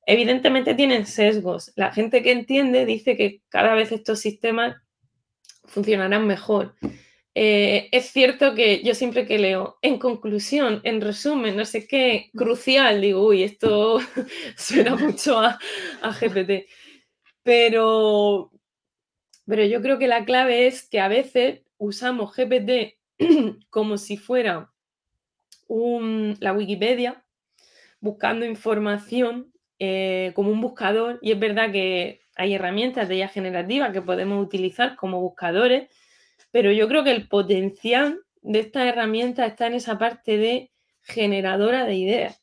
Evidentemente tienen sesgos. La gente que entiende dice que cada vez estos sistemas funcionarán mejor. Eh, es cierto que yo siempre que leo, en conclusión, en resumen, no sé qué, crucial, digo, uy, esto *laughs* suena mucho a, GPT. Pero, pero yo creo que la clave es que a veces usamos GPT *clears throat* como si fuera la Wikipedia, buscando información eh, como un buscador, y es verdad que hay herramientas de IA generativa que podemos utilizar como buscadores, pero yo creo que el potencial de estas herramientas está en esa parte de generadora de ideas,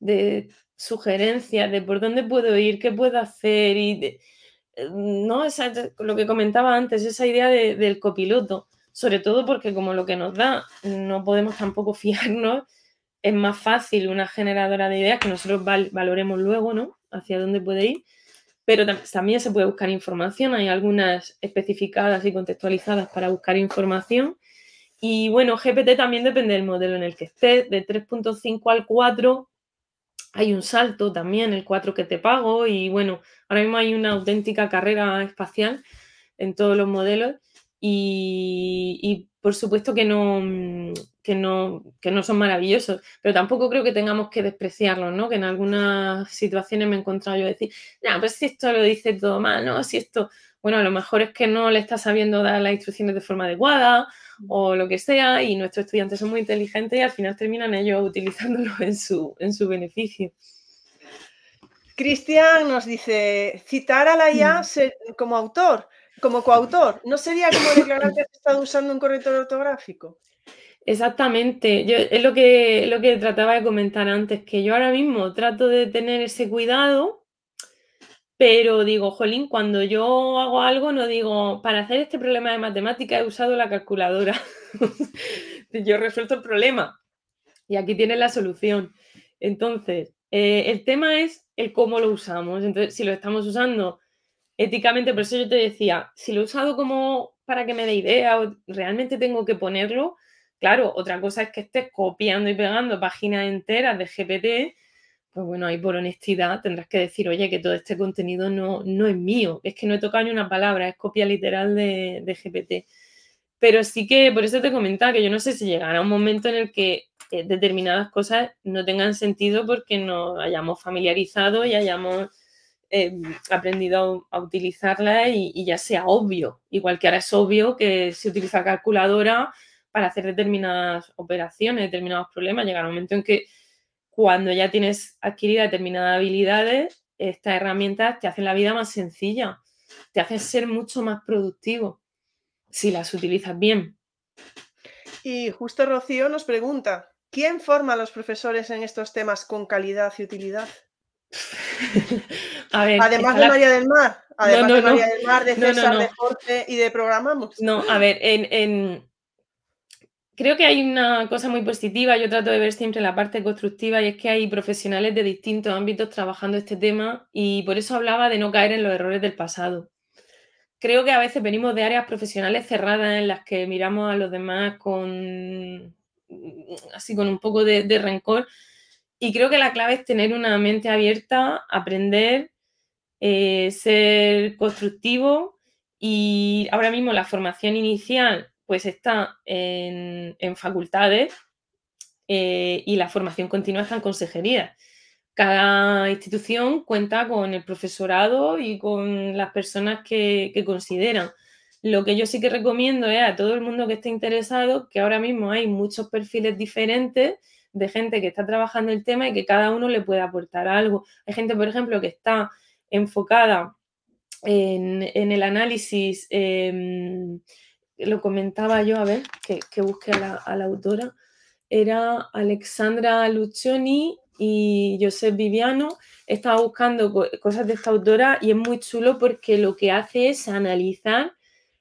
de sugerencias, de por dónde puedo ir, qué puedo hacer y eh, no lo que comentaba antes, esa idea del copiloto, sobre todo porque como lo que nos da no podemos tampoco *laughs* fiarnos, es más fácil una generadora de ideas que nosotros valoremos luego, ¿no? Hacia dónde puede ir pero también se puede buscar información. Hay algunas especificadas y contextualizadas para buscar información. Y bueno, GPT también depende del modelo en el que esté. De 3.5 al 4 hay un salto también, el 4 que te pago. Y bueno, ahora mismo hay una auténtica carrera espacial en todos los modelos. y por supuesto que no, que no, no son maravillosos, pero tampoco creo que tengamos que despreciarlos, ¿no? Que en algunas situaciones me he encontrado yo decir, no, pues si esto lo dice todo mal, ¿no? Si esto, bueno, a lo mejor es que no le está sabiendo dar las instrucciones de forma adecuada o lo que sea, y nuestros estudiantes son muy inteligentes y al final terminan ellos utilizándolo en su, en su beneficio. Cristian nos dice, citar a la IA mm. como autor, como coautor, ¿no sería como declarar que has estado usando un corrector ortográfico? Exactamente, yo, es lo que, lo que trataba de comentar antes, que yo ahora mismo trato de tener ese cuidado, pero digo, jolín, cuando yo hago algo no digo, para hacer este problema de matemática he usado la calculadora. *laughs* yo he resuelto el problema y aquí tienes la solución. Entonces, eh, el tema es el cómo lo usamos. Entonces, si lo estamos usando éticamente, por eso yo te decía, si lo he usado como para que me dé idea o realmente tengo que ponerlo, Claro, otra cosa es que estés copiando y pegando páginas enteras de GPT, pues bueno, ahí por honestidad tendrás que decir, oye, que todo este contenido no, no es mío, es que no he tocado ni una palabra, es copia literal de, GPT. Pero sí que, por eso te comentaba que yo no sé si llegará un momento en el que eh, determinadas cosas no tengan sentido porque nos hayamos familiarizado y hayamos eh, aprendido a, utilizarla y, y, ya sea obvio. Igual que ahora es obvio que se utiliza calculadora para hacer determinadas operaciones, determinados problemas. Llega un momento en que cuando ya tienes adquiridas determinadas habilidades, estas herramientas te hacen la vida más sencilla, te hacen ser mucho más productivo si las utilizas bien. Y justo Rocío nos pregunta, ¿quién forma a los profesores en estos temas con calidad y utilidad? *laughs* además de María del Mar, además de María del Mar, de César, de Jorge y de Programamos. No, a ver, en, Creo que hay una cosa muy positiva, yo trato de ver siempre la parte constructiva y es que hay profesionales de distintos ámbitos trabajando este tema y por eso hablaba de no caer en los errores del pasado. creo que a veces venimos de áreas profesionales cerradas en las que miramos a los demás con así con un poco de, rencor. Y creo que la clave es tener una mente abierta, aprender, eh, ser constructivo. Y ahora mismo la formación inicial pues está en, facultades eh, y la formación continua está en consejería. Cada institución cuenta con el profesorado y con las personas que, consideran. Lo que yo sí que recomiendo es a todo el mundo que esté interesado, que ahora mismo hay muchos perfiles diferentes de gente que está trabajando el tema y que cada uno le puede aportar algo. Hay gente, por ejemplo, que está enfocada en, el análisis, em, lo comentaba yo, a ver, que, busque a la, a la, autora, era Alexandra Lucioni y Josep Viviano. Estaba buscando cosas de esta autora y es muy chulo porque lo que hace es analizar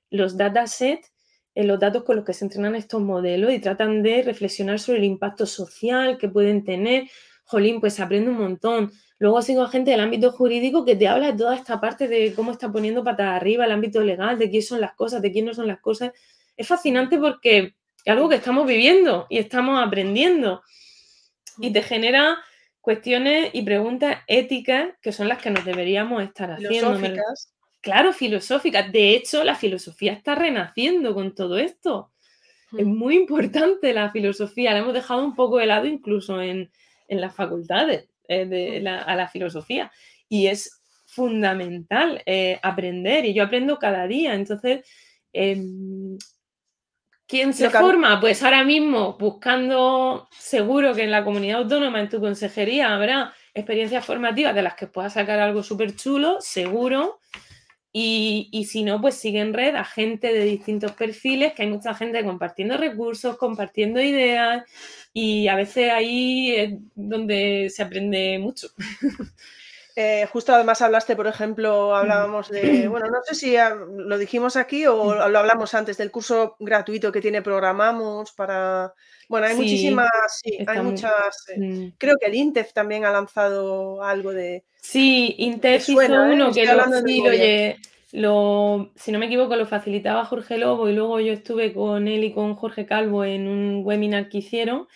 los datasets, en los datos con los que se entrenan estos modelos y tratan de reflexionar sobre el impacto social que pueden tener. Jolín, pues se aprende un montón. Luego sigo a gente del ámbito jurídico que te habla de toda esta parte de cómo está poniendo patas arriba el ámbito legal, de quién son las cosas, de quién no son las cosas. Es fascinante porque es algo que estamos viviendo y estamos aprendiendo. Y te genera cuestiones y preguntas éticas que son las que nos deberíamos estar haciendo. Claro, filosóficas. De hecho, la filosofía está renaciendo con todo esto. Es hmm. muy importante la filosofía. La hemos dejado un poco de lado incluso en, las facultades eh, de hmm. a la filosofía. Y es fundamental eh, aprender. Y yo aprendo cada día. Entonces, em, ¿Quién se forma? Pues ahora mismo buscando, seguro que en la comunidad autónoma, en tu consejería, habrá experiencias formativas de las que puedas sacar algo súper chulo, seguro. Y, si no, pues sigue en red a gente de distintos perfiles, que hay mucha gente compartiendo recursos, compartiendo ideas, y a veces ahí es donde se aprende mucho. *laughs* Eh, justo además hablaste, por ejemplo, hablábamos de, *clears throat* bueno, no sé si lo dijimos aquí o lo hablamos antes del curso gratuito que tiene Programamos para, bueno, hay muchísimas, sí, hay muchas, eh, creo que el INTEF también ha lanzado algo de... Sí, INTEF hizo ¿eh? uno que lo, sí, lo, si no me equivoco, lo facilitaba Jorge Lobo y luego yo estuve con él y con Jorge Calvo en un webinar que hicieron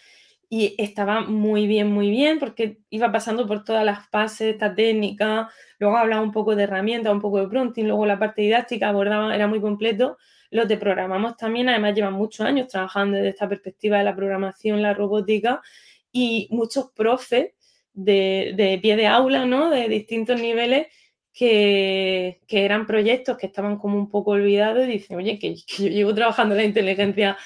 y estaba muy bien, muy bien, porque iba pasando por todas las fases, esta técnica, luego hablaba un poco de herramientas, un poco de prompting, luego la parte didáctica abordaba, era muy completo. Los de programamos también, además llevan muchos años trabajando desde esta perspectiva de la programación, la robótica, y muchos profes de, pie de aula, ¿no? De distintos niveles, que, eran proyectos que estaban como un poco olvidados y dicen, oye, que, que yo llevo trabajando la inteligencia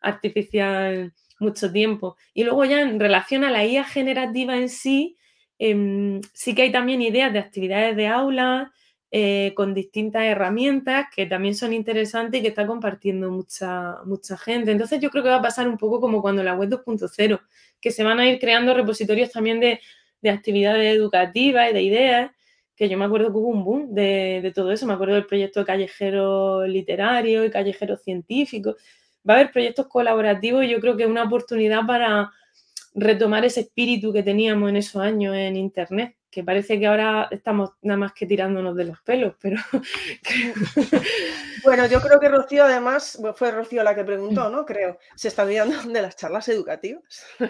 artificial mucho tiempo. Y luego ya en relación a la IA generativa en sí, em, sí que hay también ideas de actividades de aula eh, con distintas herramientas que también son interesantes y que está compartiendo mucha, mucha gente. Entonces yo creo que va a pasar un poco como cuando la web 2.0, que se van a ir creando repositorios también de, actividades educativas y de ideas que yo me acuerdo que hubo un boom de, de, todo eso, me acuerdo del proyecto de callejero literario y callejero científico, va a haber proyectos colaborativos y yo creo que es una oportunidad para retomar ese espíritu que teníamos en esos años en Internet, que parece que ahora estamos nada más que tirándonos de los pelos, pero... *laughs* bueno, yo creo que Rocío además, fue Rocío la que preguntó, ¿no? Creo, se está olvidando *laughs* de las charlas educativas. *laughs*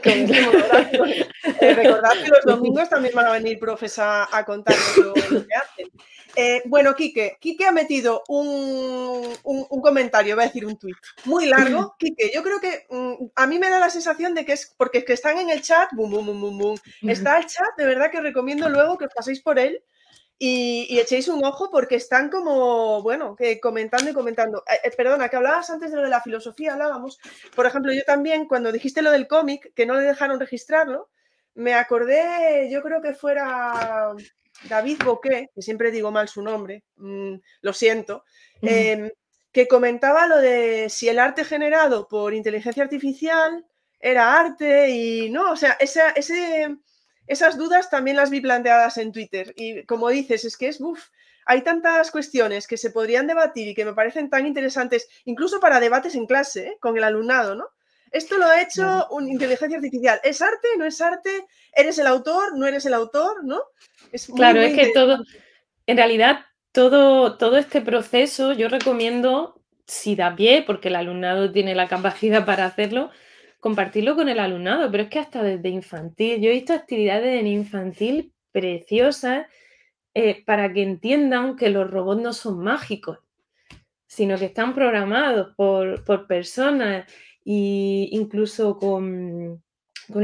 Eh, recordad que los domingos también van a venir profes a, a contarnos lo que hacen. Eh, bueno, Quique, Quique ha metido un, comentario, voy a decir un tuit, muy largo. *clears throat* Quique, yo creo que mm, a mí me da la sensación de que es porque es que están en el chat, bum, bum, bum, bum, bum. Está el chat, de verdad que os recomiendo luego que os paséis por él y, echéis un ojo porque están como, bueno, que comentando y comentando. Eh, eh, perdona, que hablabas antes de lo de la filosofía, hablábamos. Por ejemplo, yo también, cuando dijiste lo del cómic, que no le dejaron registrarlo, me acordé, yo creo que fuera David Boqué, que siempre digo mal su nombre, mm, lo siento, em, que comentaba lo de si el arte generado por inteligencia artificial era arte y no, o sea, esa, esas dudas también las vi planteadas en Twitter. Y como dices, es que es, uff, hay tantas cuestiones que se podrían debatir y que me parecen tan interesantes, incluso para debates en clase, ¿eh? con el alumnado, ¿no? Esto lo ha hecho una inteligencia artificial. ¿Es arte? ¿No es arte? ¿Eres el autor? ¿No eres el autor? ¿No? claro, es que todo, en realidad, todo, todo este proceso yo recomiendo, si da pie, porque el alumnado tiene la capacidad para hacerlo, compartirlo con el alumnado, pero es que hasta desde infantil, yo he visto actividades en infantil preciosas eh, para que entiendan que los robots no son mágicos, sino que están programados por, por personas e incluso con,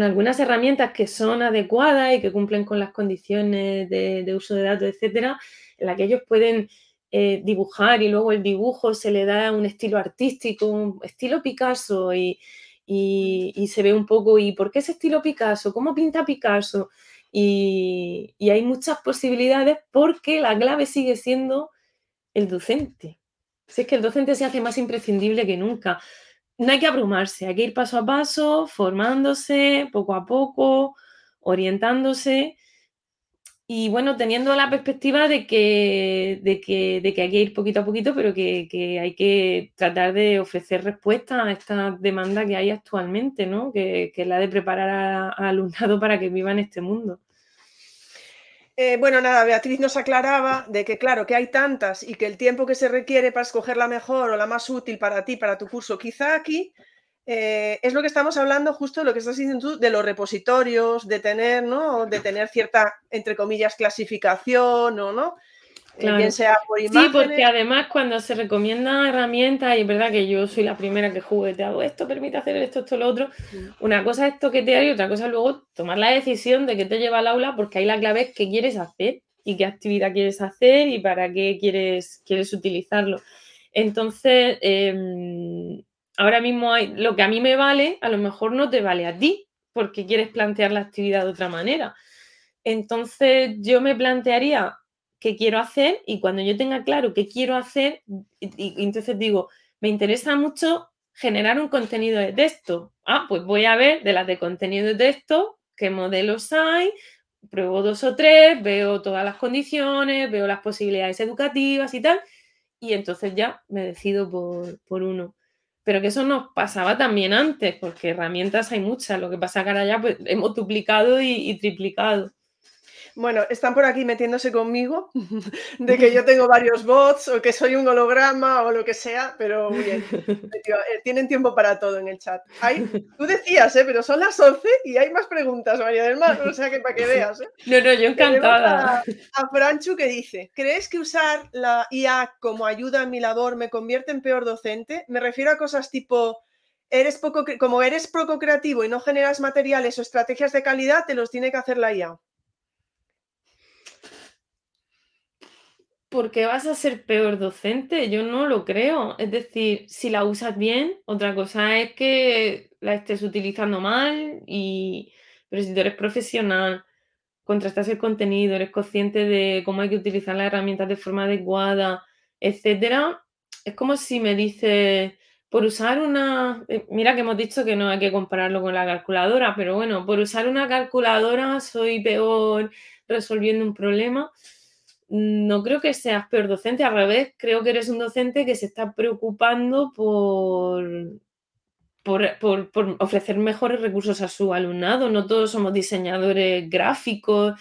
algunas herramientas que son adecuadas y que cumplen con las condiciones de, uso de datos, etcétera, en la que ellos pueden eh, dibujar y luego el dibujo se le da un estilo artístico, un estilo Picasso y, y, se ve un poco, ¿y por qué ese estilo Picasso? ¿Cómo pinta Picasso? Y, hay muchas posibilidades porque la clave sigue siendo el docente. Si es que el docente se hace más imprescindible que nunca. No hay que abrumarse, hay que ir paso a paso, formándose poco a poco, orientándose y bueno, teniendo la perspectiva de que, de que, de que hay que ir poquito a poquito, pero que, hay que tratar de ofrecer respuesta a esta demanda que hay actualmente, ¿no? Que, es la de preparar al alumnado *laughs* para que viva en este mundo. Eh, bueno, nada, Beatriz nos aclaraba de que, claro, que hay tantas y que el tiempo que se requiere para escoger la mejor o la más útil para ti, para tu curso, quizá aquí eh, es lo que estamos hablando, justo lo que estás diciendo tú, de los repositorios, de tener, ¿no? De tener cierta, entre comillas, clasificación o no. Eh, sea por Sí, porque además cuando se recomiendan herramientas, y es verdad que yo soy la primera que jugueteado esto, permite hacer esto, esto, lo otro. Una cosa es toquetear y otra cosa es luego tomar la decisión de qué te lleva al aula, porque ahí la clave es qué quieres hacer y qué actividad quieres hacer y para qué quieres, quieres utilizarlo. Entonces, em, ahora mismo hay lo que a mí me vale, a lo mejor no te vale a ti, porque quieres plantear la actividad de otra manera. Entonces, yo me plantearía qué quiero hacer y cuando yo tenga claro qué quiero hacer, y, entonces digo, me interesa mucho generar un contenido de texto. Ah, pues voy a ver de las de contenido de texto qué modelos hay, pruebo dos o tres, veo todas las condiciones, veo las posibilidades educativas y tal, y entonces ya me decido por uno pero que eso nos pasaba también antes, porque herramientas hay muchas, lo que pasa que ahora ya pues, hemos duplicado y, triplicado. Bueno, están por aquí metiéndose conmigo *laughs* de que yo *laughs* tengo varios bots o que soy un holograma o lo que sea, pero muy bien. *laughs* Eh, tienen tiempo para todo en el chat. tú decías, ¿eh? pero son las 11 y hay más preguntas, María del Mar, o sea que para que veas. ¿eh? No, no, yo encantada. A, Franchu que dice, ¿crees que usar la IA como ayuda en mi labor me convierte en peor docente? Me refiero a cosas tipo... Eres poco, como eres poco creativo y no generas materiales o estrategias de calidad, te los tiene que hacer la IA. Porque vas a ser peor docente, yo no lo creo. Es decir, si la usas bien, otra cosa es que la estés utilizando mal, y... pero si tú eres profesional, contrastas el contenido, eres consciente de cómo hay que utilizar las herramientas de forma adecuada, etcétera, es como si me dices, por usar una, eh, mira que hemos dicho que no hay que compararlo con la calculadora, pero bueno, por usar una calculadora soy peor resolviendo un problema no creo que seas peor docente, al revés, creo que eres un docente que se está preocupando por, por, ofrecer mejores recursos a su alumnado. No todos somos diseñadores gráficos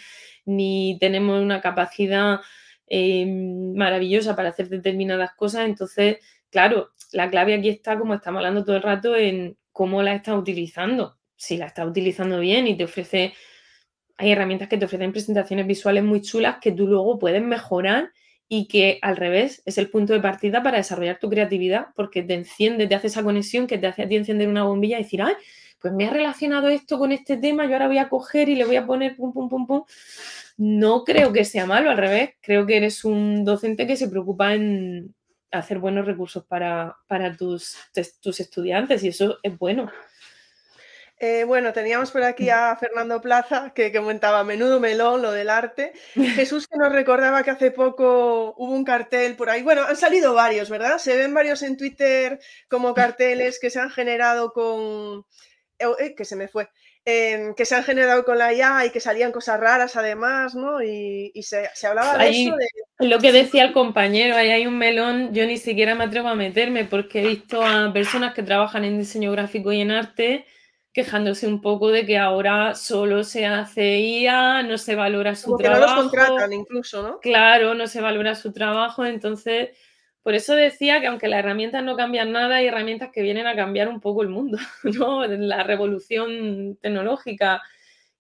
ni tenemos una capacidad eh, maravillosa para hacer determinadas cosas. Entonces, claro, la clave aquí está, como estamos hablando todo el rato, en cómo la estás utilizando. Si la estás utilizando bien y te ofrece hay herramientas que te ofrecen presentaciones visuales muy chulas que tú luego puedes mejorar y que al revés es el punto de partida para desarrollar tu creatividad porque te enciende, te hace esa conexión que te hace a ti encender una bombilla y decir, ay, pues me ha relacionado esto con este tema, yo ahora voy a coger y le voy a poner pum, pum, pum, pum. No creo que sea malo, al revés, creo que eres un docente que se preocupa en hacer buenos recursos para, para tus, tus estudiantes y eso es bueno. Eh, bueno, teníamos por aquí a Fernando Plaza, que comentaba menudo melón, lo del arte. *laughs* Jesús que nos recordaba que hace poco hubo un cartel por ahí. Bueno, han salido varios, ¿verdad? Se ven varios en Twitter como *laughs* carteles que se han generado con... Eh, que se me fue. Em, que se han generado con la IA y que salían cosas raras además, ¿no? Y, se, hablaba de eso. Lo que decía el compañero, ahí hay un melón, yo ni siquiera me atrevo a meterme porque he visto a personas que trabajan en diseño gráfico y en arte quejándose un poco de que ahora solo se hace IA, no se valora su Como que trabajo. no los contratan incluso, ¿no? Claro, no se valora su trabajo, entonces por eso decía que aunque las herramientas no cambian nada, hay herramientas que vienen a cambiar un poco el mundo, *laughs* ¿no? La revolución tecnológica.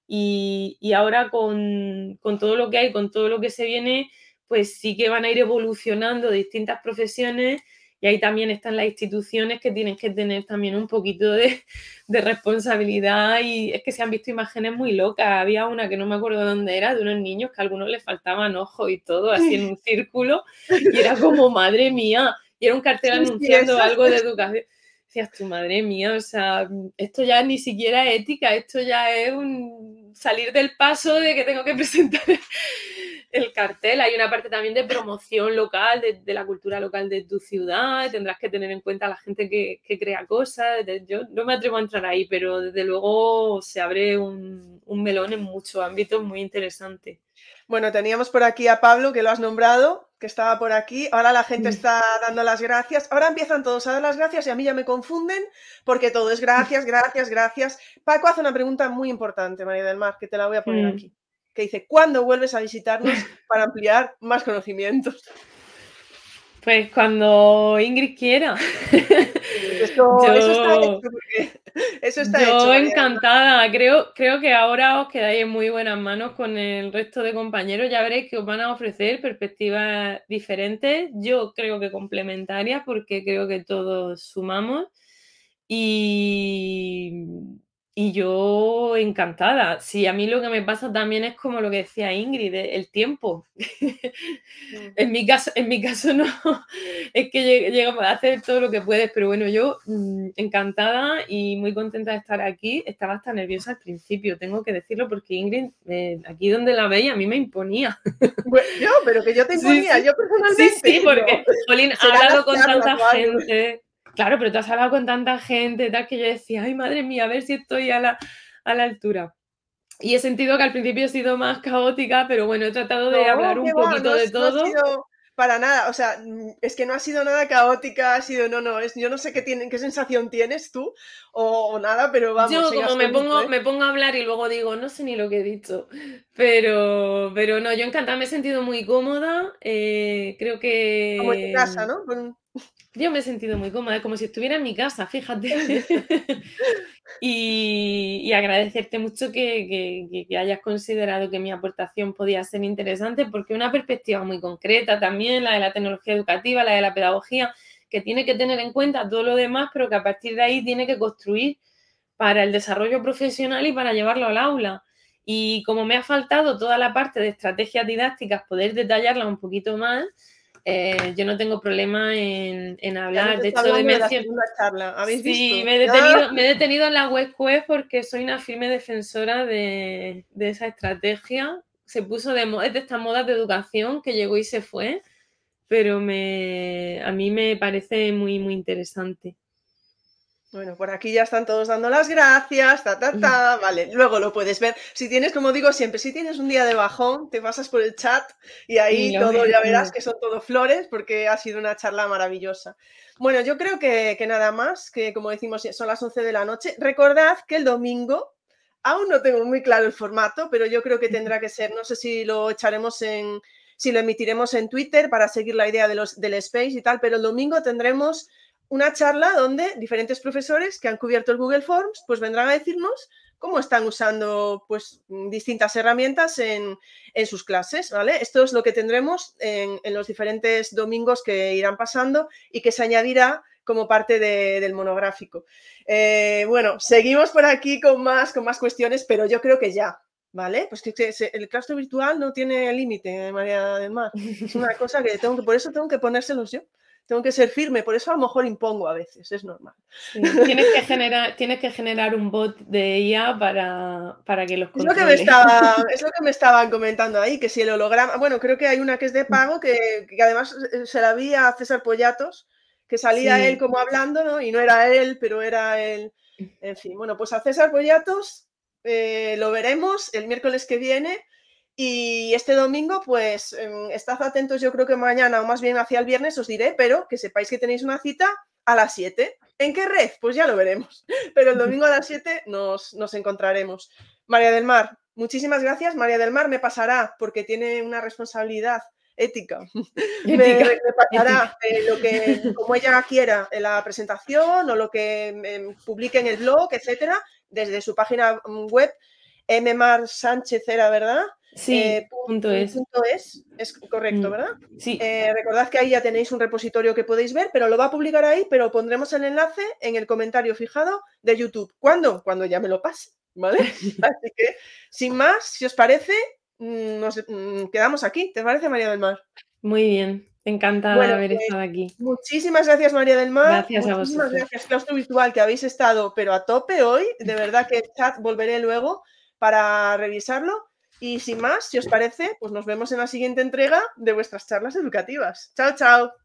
Y, y ahora con, con, todo lo que hay, con todo lo que se viene, pues sí que van a ir evolucionando distintas profesiones y ahí también están las instituciones que tienen que tener también un poquito de, de, responsabilidad. Y es que se han visto imágenes muy locas. Había una que no me acuerdo dónde era, de unos niños que a algunos les faltaban ojos y todo, así en un círculo, y era como, madre mía, y era un cartel anunciando algo de educación. Decías, tu madre mía, o sea, esto ya ni siquiera es ética, esto ya es un salir del paso de que tengo que presentar el cartel. Hay una parte también de promoción local, de, de, la cultura local de tu ciudad. Tendrás que tener en cuenta a la gente que, que crea cosas. Yo no me atrevo a entrar ahí, pero desde luego se abre un, un melón en muchos ámbitos muy interesante. Bueno, teníamos por aquí a Pablo, que lo has nombrado, que estaba por aquí. Ahora la gente está dando las gracias. Ahora empiezan todos a dar las gracias y a mí ya me confunden porque todo es gracias, *laughs* gracias, gracias. Paco hace una pregunta muy importante, María del Mar, que te la voy a poner Mm. aquí. Que dice, ¿cuándo vuelves a visitarnos *laughs* para ampliar más conocimientos? Pues cuando Ingrid quiera. Eso, *laughs* Yo- eso está hecho. Eso está Yo hecho. Mar. encantada, creo, creo que ahora os quedáis en muy buenas manos con el resto de compañeros, ya veréis que os van a ofrecer perspectivas diferentes, yo creo que complementarias porque creo que todos sumamos y, y yo encantada. Sí, a mí lo que me pasa también es como lo que decía Ingrid, el tiempo. *laughs* En mi caso, en mi caso no, *laughs* es que lleg- llegamos a hacer todo lo que puedes, pero bueno, yo mm, encantada y muy contenta de estar aquí. Estaba hasta nerviosa al principio, tengo que decirlo, porque Ingrid, eh, aquí donde la veía, a mí me imponía. *laughs* Bueno, yo, pero que yo te imponía, sí. yo personalmente. Sí, sí, porque, Jolín, ha hablado con tanta gente. Claro, pero tú has hablado con tanta gente, tal, que yo decía, ay, madre mía, a ver si estoy a la, a la altura. Y he sentido que al principio he sido más caótica, pero bueno, he tratado de No, hablar un va, poquito no de has- no ha todo. sido para nada, o sea, es que no ha sido nada caótica, ha sido, no, no, es, yo no sé qué, tienen, qué sensación tienes tú o, o nada, pero vamos. Yo como me pongo, ¿eh? me pongo a hablar y luego digo, no sé ni lo que he dicho, pero, pero no, yo encantada, me he sentido muy cómoda, eh, creo que... Como en tu casa, ¿no? Yo me he sentido muy cómoda, como si estuviera en mi casa, fíjate. *laughs* y, y agradecerte mucho que- que hayas considerado que mi aportación podía ser interesante, porque una perspectiva muy concreta también, la de la tecnología educativa, la de la pedagogía, que tiene que tener en cuenta todo lo demás, pero que a partir de ahí tiene que construir para el desarrollo profesional y para llevarlo al aula. Y como me ha faltado toda la parte de estrategias didácticas, poder detallarla un poquito más, eh, yo no tengo problema en, hablar. De hecho, de hablando de la mencio- segunda charla, ¿habéis Sí, visto? me he, detenido, me he detenido en la web web porque soy una firme defensora de, de esa estrategia. Se puso de moda, es de estas modas de educación que llegó y se fue, pero me, a mí me parece muy, muy interesante. Bueno, por aquí ya están todos dando las gracias, ta, ta, ta, vale, luego lo puedes ver. Si tienes, como digo siempre, si tienes un día de bajón, te pasas por el chat y ahí todo ya verás que son todo flores porque ha sido una charla maravillosa. Bueno, yo creo que, que nada más, que como decimos, son las 11 de la noche. Recordad que el domingo, aún no tengo muy claro el formato, pero yo creo que tendrá que ser, no sé si lo echaremos en, si lo emitiremos en Twitter para seguir la idea de los, del space y tal, pero el domingo tendremos una charla donde diferentes profesores que han cubierto el Google Forms pues vendrán a decirnos cómo están usando pues distintas herramientas en, en sus clases, ¿vale? Esto es lo que tendremos en, en, los diferentes domingos que irán pasando y que se añadirá como parte de, del monográfico. Eh, bueno, seguimos por aquí con más, con más cuestiones, pero yo creo que ya, ¿vale? Pues que, que el claustro virtual no tiene límite, María del Mar. Es una cosa que tengo que, por eso tengo que ponérselos yo tengo que ser firme, por eso a lo mejor impongo a veces, es normal. Sí, tienes, que generar, tienes que generar un bot de IA para, para que los es lo que, me estaba, *laughs* es lo que me estaban comentando ahí, que si el holograma, bueno, creo que hay una que es de pago, que, que además se la vi a César Pollatos, que salía sí. él como hablando, ¿no? Y no era él, pero era él, en fin, bueno, pues a César Pollatos eh, lo veremos el miércoles que viene. Y este domingo, pues, eh, estad atentos, yo creo que mañana o más bien hacia el viernes os diré, pero que sepáis que tenéis una cita a las 7. ¿En qué red? Pues ya lo veremos. *laughs* Pero el domingo a las 7 nos, nos encontraremos. María del Mar, muchísimas gracias. María del Mar me pasará porque tiene una responsabilidad ética. *laughs* Me, me pasará eh, lo que, como ella quiera, en la presentación o lo que em, publique en el blog, etcétera, desde su página web, mmar Sánchez era, ¿verdad? Sí, Eh, punto es. punto es, es correcto, Mm. ¿verdad? Sí, Eh, recordad que ahí ya tenéis un repositorio que podéis ver, pero lo va a publicar ahí, pero pondremos el enlace en el comentario fijado de YouTube. ¿Cuándo? Cuando ya me lo pase, ¿vale? *laughs* Así que, sin más, si os parece, mm, nos mm, quedamos aquí. ¿Te parece, María del Mar? muy bien. Encantada Bueno, de haber pues, estado aquí. Muchísimas gracias, María del Mar. Gracias a Muchísimas vosotros. gracias, Claustro Virtual, que habéis estado, pero a tope hoy. De verdad que el chat volveré luego para revisarlo. Y sin más, si os parece, pues nos vemos en la siguiente entrega de vuestras charlas educativas. Chao, chao.